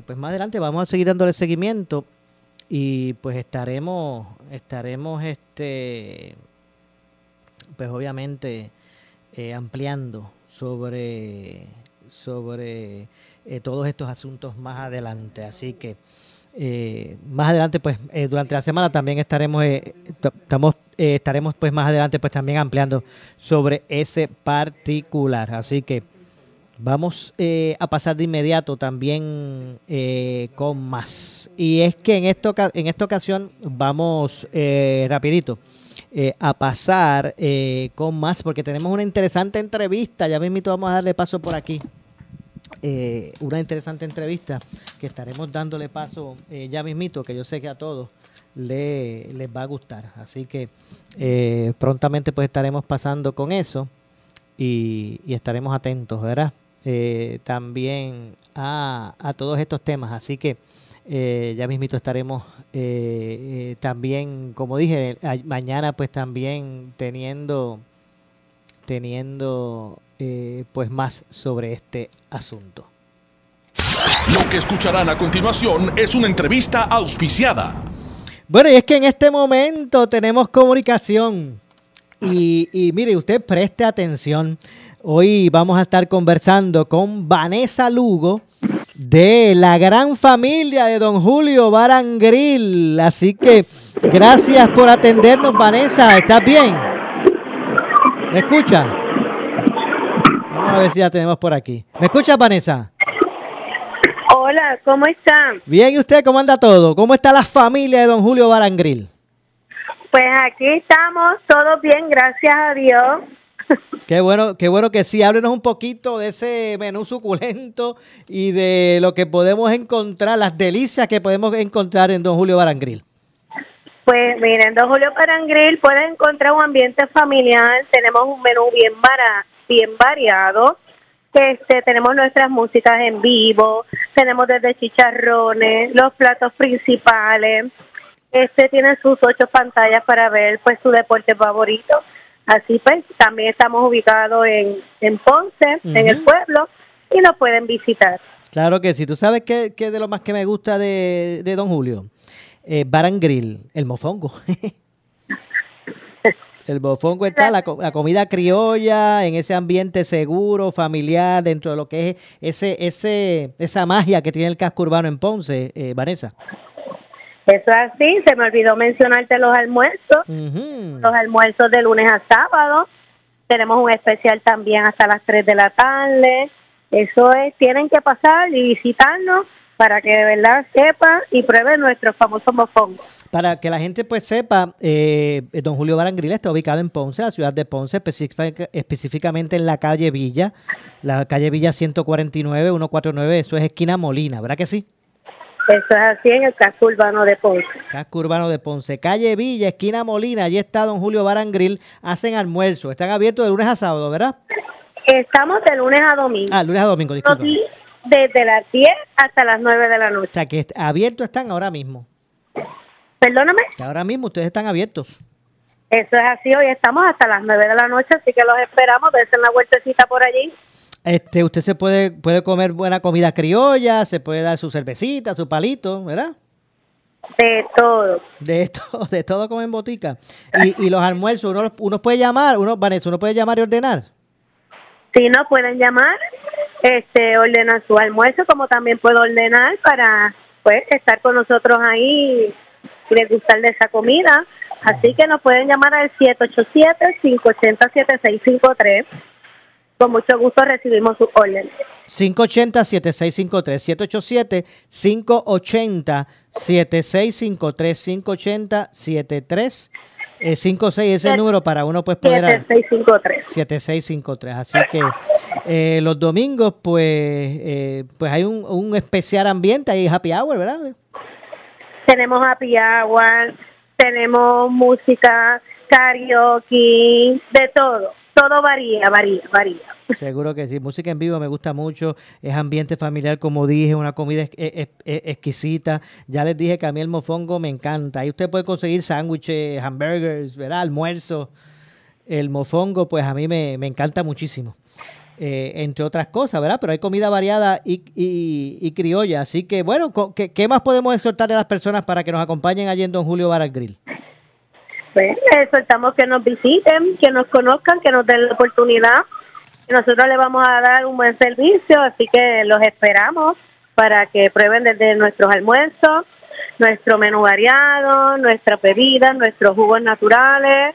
pues más adelante vamos a seguir dándole seguimiento y pues estaremos, estaremos, este, pues obviamente ampliando sobre, sobre todos estos asuntos más adelante. Así que eh, más adelante, pues eh, durante la semana también estaremos, eh, estamos, estaremos pues más adelante pues también ampliando sobre ese particular. Así que vamos a pasar de inmediato también con más. Y es que en, esto, en esta ocasión vamos rapidito. A pasar con más porque tenemos una interesante entrevista. Ya mismo vamos a darle paso por aquí eh, una interesante entrevista que estaremos dándole paso eh, ya mismito, que yo sé que a todos le, les va a gustar. Así que eh, prontamente pues estaremos pasando con eso y, estaremos atentos, ¿verdad? Eh, también a, a, todos estos temas. Así que ya mismito estaremos también, como dije, mañana pues también teniendo teniendo eh, pues más sobre este asunto. Lo que escucharán a continuación es una entrevista auspiciada. Bueno, y es que en este momento tenemos comunicación. Y, y mire, usted preste atención. Hoy vamos a estar conversando con Vanessa Lugo de la gran familia de don Julio Barangril. Así que gracias por atendernos, Vanessa. ¿Estás bien? ¿Me escucha? a ver si ya tenemos por aquí. ¿Me escucha, Vanessa? Hola, ¿cómo están? Bien, ¿y usted cómo anda todo? ¿Cómo está la familia de don Julio Barangril? Pues aquí estamos, todo bien, gracias a Dios. *laughs* Qué bueno, qué bueno que sí. Háblenos un poquito de ese menú suculento y de lo que podemos encontrar, las delicias que podemos encontrar en Don Julio Barangril. Pues miren, Don Julio Barangril puede encontrar un ambiente familiar. Tenemos un menú bien barato bien variado. Este, tenemos nuestras músicas en vivo, tenemos desde chicharrones, los platos principales. Este tiene sus ocho pantallas para ver pues su deporte favorito. Así pues, también estamos ubicados en, en Ponce, en el pueblo, y nos pueden visitar. Claro que sí. ¿Tú sabes qué, qué de lo más que me gusta de, de Don Julio? Eh, Baran Grill, el mofongo. *laughs* El bofongo está la, la, comida criolla, en ese ambiente seguro, familiar, dentro de lo que es ese, ese, esa magia que tiene el casco urbano en Ponce, eh, Vanessa. Eso es así, se me olvidó mencionarte los almuerzos, los almuerzos de lunes a sábado, tenemos un especial también hasta las 3 de la tarde, eso es, tienen que pasar y visitarnos para que de verdad sepa y pruebe nuestro famoso mofongo. Para que la gente pues sepa, eh, don Julio Barangril está ubicado en Ponce, la ciudad de Ponce, específicamente en la calle Villa, la calle Villa 149, 149, eso es esquina Molina, ¿verdad que sí? Eso es así en el casco urbano de Ponce. Casco urbano de Ponce. Calle Villa, esquina Molina, allí está don Julio Barangril, hacen almuerzo, están abiertos de lunes a sábado, ¿verdad? Estamos de lunes a domingo. Ah, lunes a domingo, disculpa desde las 10 hasta las 9 de la noche. O sea, que abiertos están ahora mismo. Perdóname. Que ahora mismo ustedes están abiertos. Eso es así, hoy estamos hasta las 9 de la noche, así que los esperamos, dense la vueltecita por allí. Este, usted se puede, puede comer buena comida criolla, se puede dar su cervecita, su palito, ¿verdad? De todo. De *laughs* todo, de todo como en botica. Y, y los almuerzos, uno, uno puede llamar, uno, Vanessa, uno puede llamar y ordenar. Sí, no pueden llamar este ordenar su almuerzo, como también puedo ordenar para pues estar con nosotros ahí y degustar de esa comida. Así que nos pueden llamar al 787-580-7653. Con mucho gusto recibimos su orden. 580-7653, 787-580-7653, 580-73 eh, 56 es el número para uno pues poder... 7653. 7653. Así que eh, los domingos pues eh, pues hay un, un especial ambiente, hay happy hour, ¿verdad? Tenemos happy hour, tenemos música, karaoke, de todo. Todo varía, varía, varía. Seguro que sí. Música en vivo me gusta mucho. Es ambiente familiar, como dije, una comida exquisita. Ya les dije que a mí el mofongo me encanta. Ahí usted puede conseguir sándwiches, hamburgers, ¿verdad? Almuerzo. El mofongo, pues a mí me, encanta muchísimo. Eh, entre otras cosas, ¿verdad? Pero hay comida variada y, y, criolla. Así que, bueno, ¿qué, más podemos exhortar a las personas para que nos acompañen allí en Don Julio Baral Grill? Pues exhortamos que nos visiten, que nos conozcan, que nos den la oportunidad nosotros le vamos a dar un buen servicio, así que los esperamos para que prueben desde nuestros almuerzos, nuestro menú variado, nuestras bebidas, nuestros jugos naturales,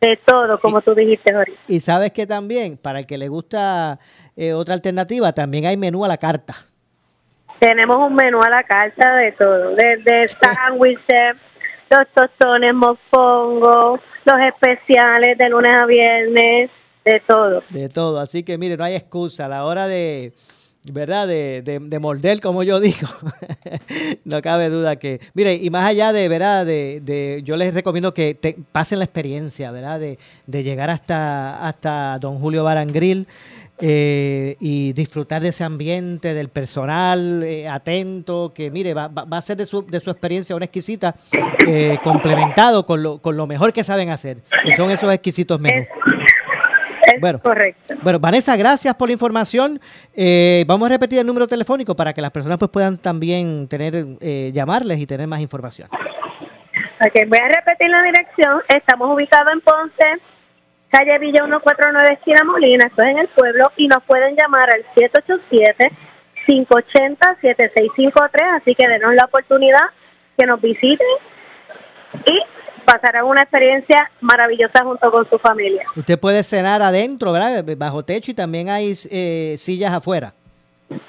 de todo, como tú dijiste ahorita. Y sabes que también, para el que le gusta eh, otra alternativa, también hay menú a la carta. Tenemos un menú a la carta de todo, desde sándwiches, los tostones, mofongo, los especiales de lunes a viernes, de todo. De todo. Así que mire, no hay excusa a la hora de, ¿verdad? De, de, morder, como yo digo. *laughs* no cabe duda que, mire, y más allá de, ¿verdad? De, de yo les recomiendo que te, pasen la experiencia, ¿verdad? De, de llegar hasta, hasta Don Julio Barangril. Eh, y disfrutar de ese ambiente, del personal eh, atento, que mire, va, va, a ser de su, de su experiencia una exquisita, eh, complementado con lo, con lo mejor que saben hacer, que son esos exquisitos menús bueno, correcto. Bueno, Vanessa, gracias por la información. Eh, vamos a repetir el número telefónico para que las personas pues puedan también tener eh, llamarles y tener más información. Ok, voy a repetir la dirección. Estamos ubicados en Ponce, calle Villa 149, esquina Molina, esto es en el pueblo, y nos pueden llamar al 787-580-7653, así que denos la oportunidad que nos visiten y pasarán una experiencia maravillosa junto con su familia. Usted puede cenar adentro, ¿verdad? Bajo techo y también hay eh, sillas afuera.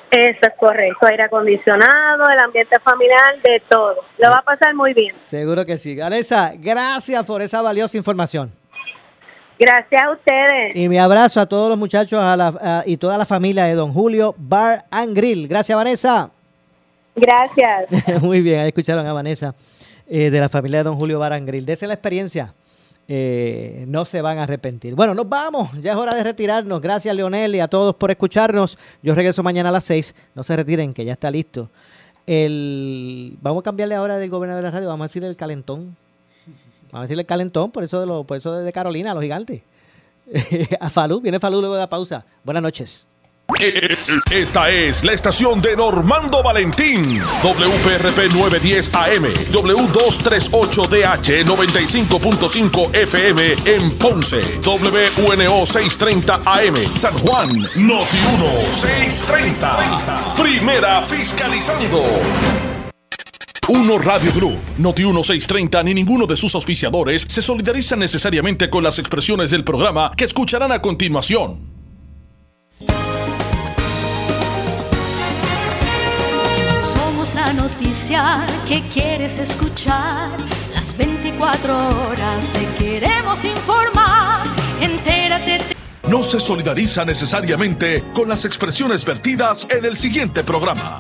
Eso es correcto, aire acondicionado, el ambiente familiar, de todo. Lo va a pasar muy bien. Seguro que sí. Vanessa, gracias por esa valiosa información. Gracias a ustedes. Y mi abrazo a todos los muchachos y toda la familia de Don Julio Bar and Grill. Gracias, Vanessa. Gracias. *laughs* muy bien, ahí escucharon a Vanessa. Eh, de la familia de don Julio Barangril. Dese la experiencia. Eh, no se van a arrepentir. Bueno, nos vamos. Ya es hora de retirarnos. Gracias, Leonel, y a todos por escucharnos. Yo regreso mañana a las 6. No se retiren, que ya está listo. El... Vamos a cambiarle ahora del gobernador de la radio. Vamos a decirle el calentón. Vamos a decirle calentón, por eso de, lo, por eso de Carolina, los gigantes. *laughs* a Falú. Viene Falú luego de la pausa. Buenas noches. Esta es la estación de Normando Valentín. WPRP 910 AM. W238DH 95.5 FM en Ponce. WNO 630 AM. San Juan. Noti 1 630. Primera fiscalizando. Uno Radio Group, Noti 630 ni ninguno de sus auspiciadores se solidarizan necesariamente con las expresiones del programa que escucharán a continuación. especial que quieres escuchar. Las 24 horas te queremos informar. Entérate. No se solidariza necesariamente con las expresiones vertidas en el siguiente programa.